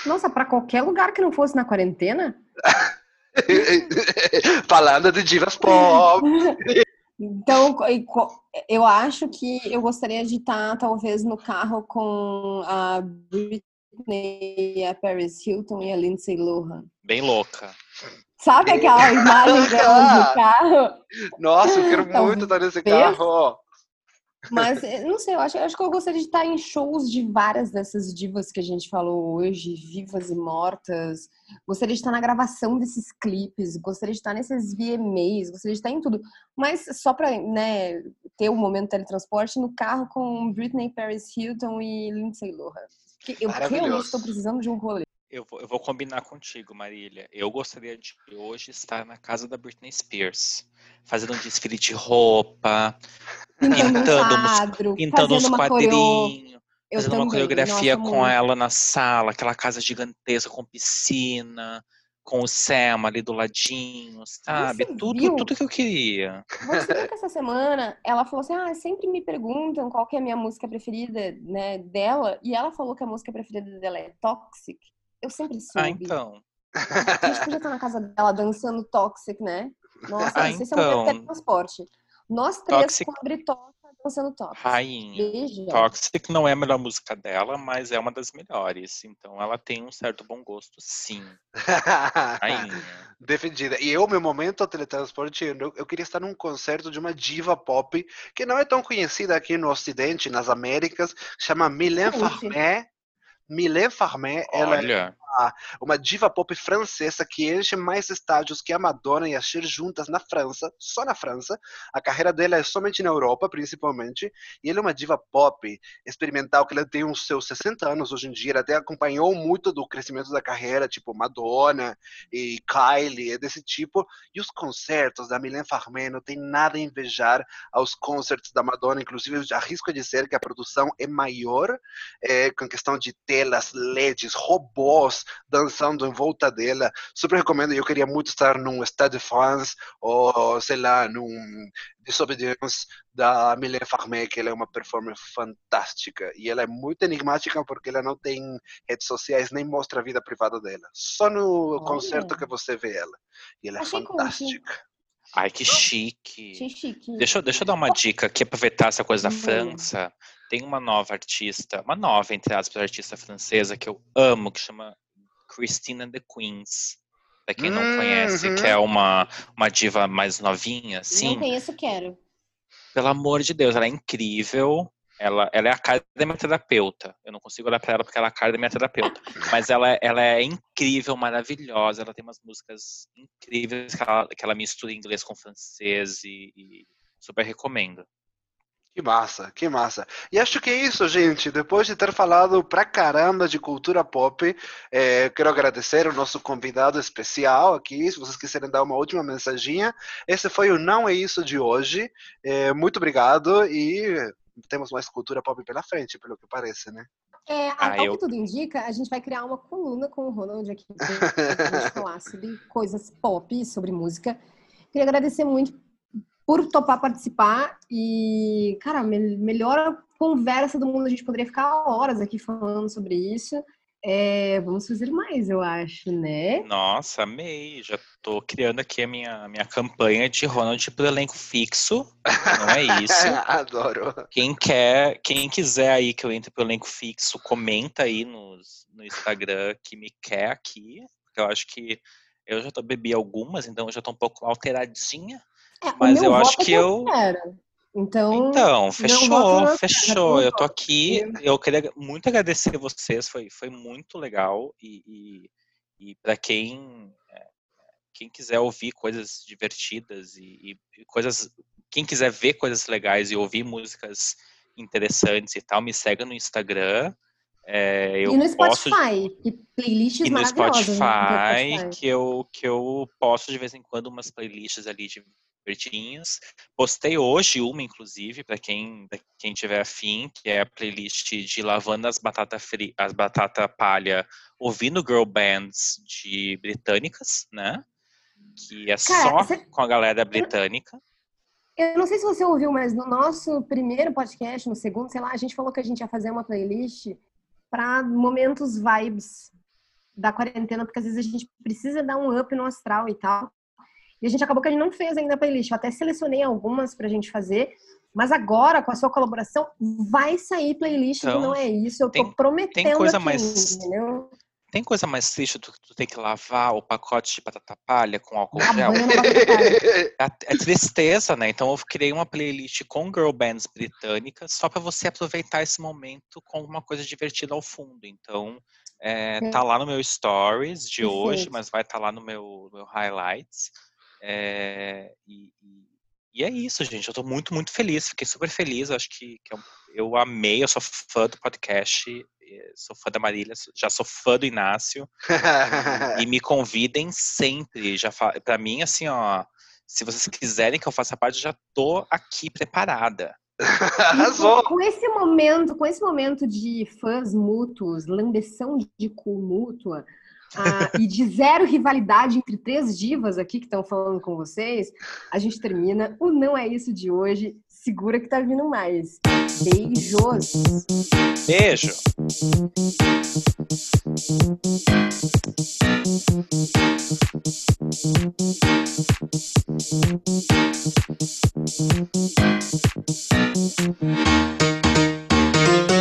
Nossa, para qualquer lugar que não fosse na quarentena? Falando de divas pop. Então, eu acho que eu gostaria de estar, talvez, no carro com a Britney, a Paris Hilton e a Lindsay Lohan. Bem louca. Sabe aquela imagem delas no carro? Nossa, eu quero muito estar nesse carro. Mas, eh, não sei, eu acho, eu acho que eu gostaria de estar em shows de várias dessas divas que a gente falou hoje, vivas e mortas. Gostaria de estar na gravação desses clipes, gostaria de estar nesses VMAs, gostaria de estar em tudo. Mas só para né, ter o um momento de teletransporte no carro com Britney Paris Hilton e Lindsay Lohan. Eu realmente estou precisando de um rolê. Eu vou, eu vou combinar contigo, Marília. Eu gostaria de hoje estar na casa da Britney Spears, fazendo um desfile de roupa, pintando, um quadro, pintando uns quadrinhos, fazendo também. uma coreografia Nossa, com muito. ela na sala, aquela casa gigantesca com piscina, com o Sam ali do ladinho, sabe? tudo, tudo que eu queria. Você viu que essa semana ela falou assim: ah, sempre me perguntam qual que é a minha música preferida né, dela, e ela falou que a música preferida dela é Toxic. Eu sempre ah, soube. Ah, então. A gente podia estar na casa dela dançando Toxic, né? Nossa, ah, sei então. é um então. transporte. Nós três Toxic... com a Britoca dançando Toxic. Rainha. Veja. Toxic não é a melhor música dela, mas é uma das melhores. Então ela tem um certo bom gosto, sim. Rainha. Defendida. E eu, meu momento teletransporte, eu, eu queria estar num concerto de uma diva pop que não é tão conhecida aqui no Ocidente, nas Américas, chama Mylène Farmer Mylène Farmer, ela é uma diva pop francesa que enche mais estádios que a Madonna e a Cher juntas na França, só na França. A carreira dela é somente na Europa, principalmente. E ela é uma diva pop experimental, que ela tem uns seus 60 anos hoje em dia. Ela até acompanhou muito do crescimento da carreira, tipo Madonna e Kylie, é desse tipo. E os concertos da Mylène Farmer não tem nada a invejar aos concerts da Madonna. Inclusive, eu arrisco a dizer que a produção é maior, é, com questão de telas, LEDs, robôs dançando em volta dela. Super recomendo. Eu queria muito estar num Stade de France ou, sei lá, num Disobedience da Mylène Farmer, que ela é uma performer fantástica. E ela é muito enigmática porque ela não tem redes sociais nem mostra a vida privada dela. Só no Olha. concerto que você vê ela. E ela é Achei fantástica. Ai, que chique. Que chique. Deixa, deixa eu dar uma dica aqui, aproveitar essa coisa da França. Tem uma nova artista, uma nova, entre aspas, artista francesa que eu amo, que chama Christina the Queens. Pra quem não uhum. conhece, que é uma, uma diva mais novinha, sim. Não conheço, quero. Pelo amor de Deus, ela é incrível. Ela, ela é a cara da minha terapeuta. Eu não consigo olhar para ela porque ela é a cara da minha terapeuta. Mas ela, ela é incrível, maravilhosa. Ela tem umas músicas incríveis que ela, que ela mistura inglês com francês e, e super recomendo. Que massa, que massa. E acho que é isso, gente. Depois de ter falado pra caramba de cultura pop, é, quero agradecer o nosso convidado especial aqui. Se vocês quiserem dar uma última mensaginha, esse foi o Não É Isso de hoje. É, muito obrigado e temos mais cultura pop pela frente, pelo que parece, né? É, ah, ao eu... que tudo indica, a gente vai criar uma coluna com o Ronald aqui para gente falar sobre coisas pop, sobre música. Queria agradecer muito por topar participar e, cara, melhor conversa do mundo. A gente poderia ficar horas aqui falando sobre isso. É, vamos fazer mais, eu acho, né? Nossa, amei. Já tô criando aqui a minha, minha campanha de Ronald pro elenco fixo. Não é isso. Adoro. Quem quer, quem quiser aí que eu entre pro elenco fixo, comenta aí nos, no Instagram que me quer aqui. Porque eu acho que eu já tô, bebi algumas, então eu já tô um pouco alteradinha. É, mas eu acho que eu. Quero. Então, então fechou, fechou. Eu tô aqui. Eu queria muito agradecer vocês, foi, foi muito legal. E, e, e para quem, é, quem quiser ouvir coisas divertidas e, e, coisas. Quem quiser ver coisas legais e ouvir músicas interessantes e tal, me segue no Instagram. É, eu e no Spotify, posso... e playlists e no Spotify, Spotify, que eu, que eu posto de vez em quando umas playlists ali de pertinhos. Postei hoje uma, inclusive, para quem, quem tiver afim, que é a playlist de lavando as batata, fri as batata palha ouvindo girl bands de britânicas, né? Que é Cara, só você... com a galera britânica. Eu não sei se você ouviu, mas no nosso primeiro podcast, no segundo, sei lá, a gente falou que a gente ia fazer uma playlist para momentos vibes da quarentena, porque às vezes a gente precisa dar um up no astral e tal. E a gente acabou que a gente não fez ainda a playlist. Eu até selecionei algumas pra gente fazer. Mas agora, com a sua colaboração, vai sair playlist então, Não É Isso. Eu tem, tô prometendo tem coisa aqui, mais, entendeu? Tem coisa mais triste do que tu ter que lavar o pacote de batata palha com álcool gel? É, é tristeza, né? Então eu criei uma playlist com girl bands britânicas só para você aproveitar esse momento com uma coisa divertida ao fundo. Então é, tá lá no meu stories de Perfeito. hoje, mas vai estar tá lá no meu, meu highlights. É, e, e, é isso, gente. Eu tô muito, muito feliz. Fiquei super feliz. Acho que, que eu, eu, amei. Eu sou fã do podcast. Sou fã da Marília. Já sou fã do Inácio. e, me convidem sempre. Já Para mim, assim, ó. Se vocês quiserem que eu faça parte, já tô aqui preparada. Arrasou! Com esse momento, com esse momento de fãs mútuos, lambeção de cu mútua, ah, e de zero rivalidade entre três divas aqui que estão falando com vocês, a gente termina o Não É Isso de hoje. Segura que tá vindo mais. Beijos! Beijo! Beijo.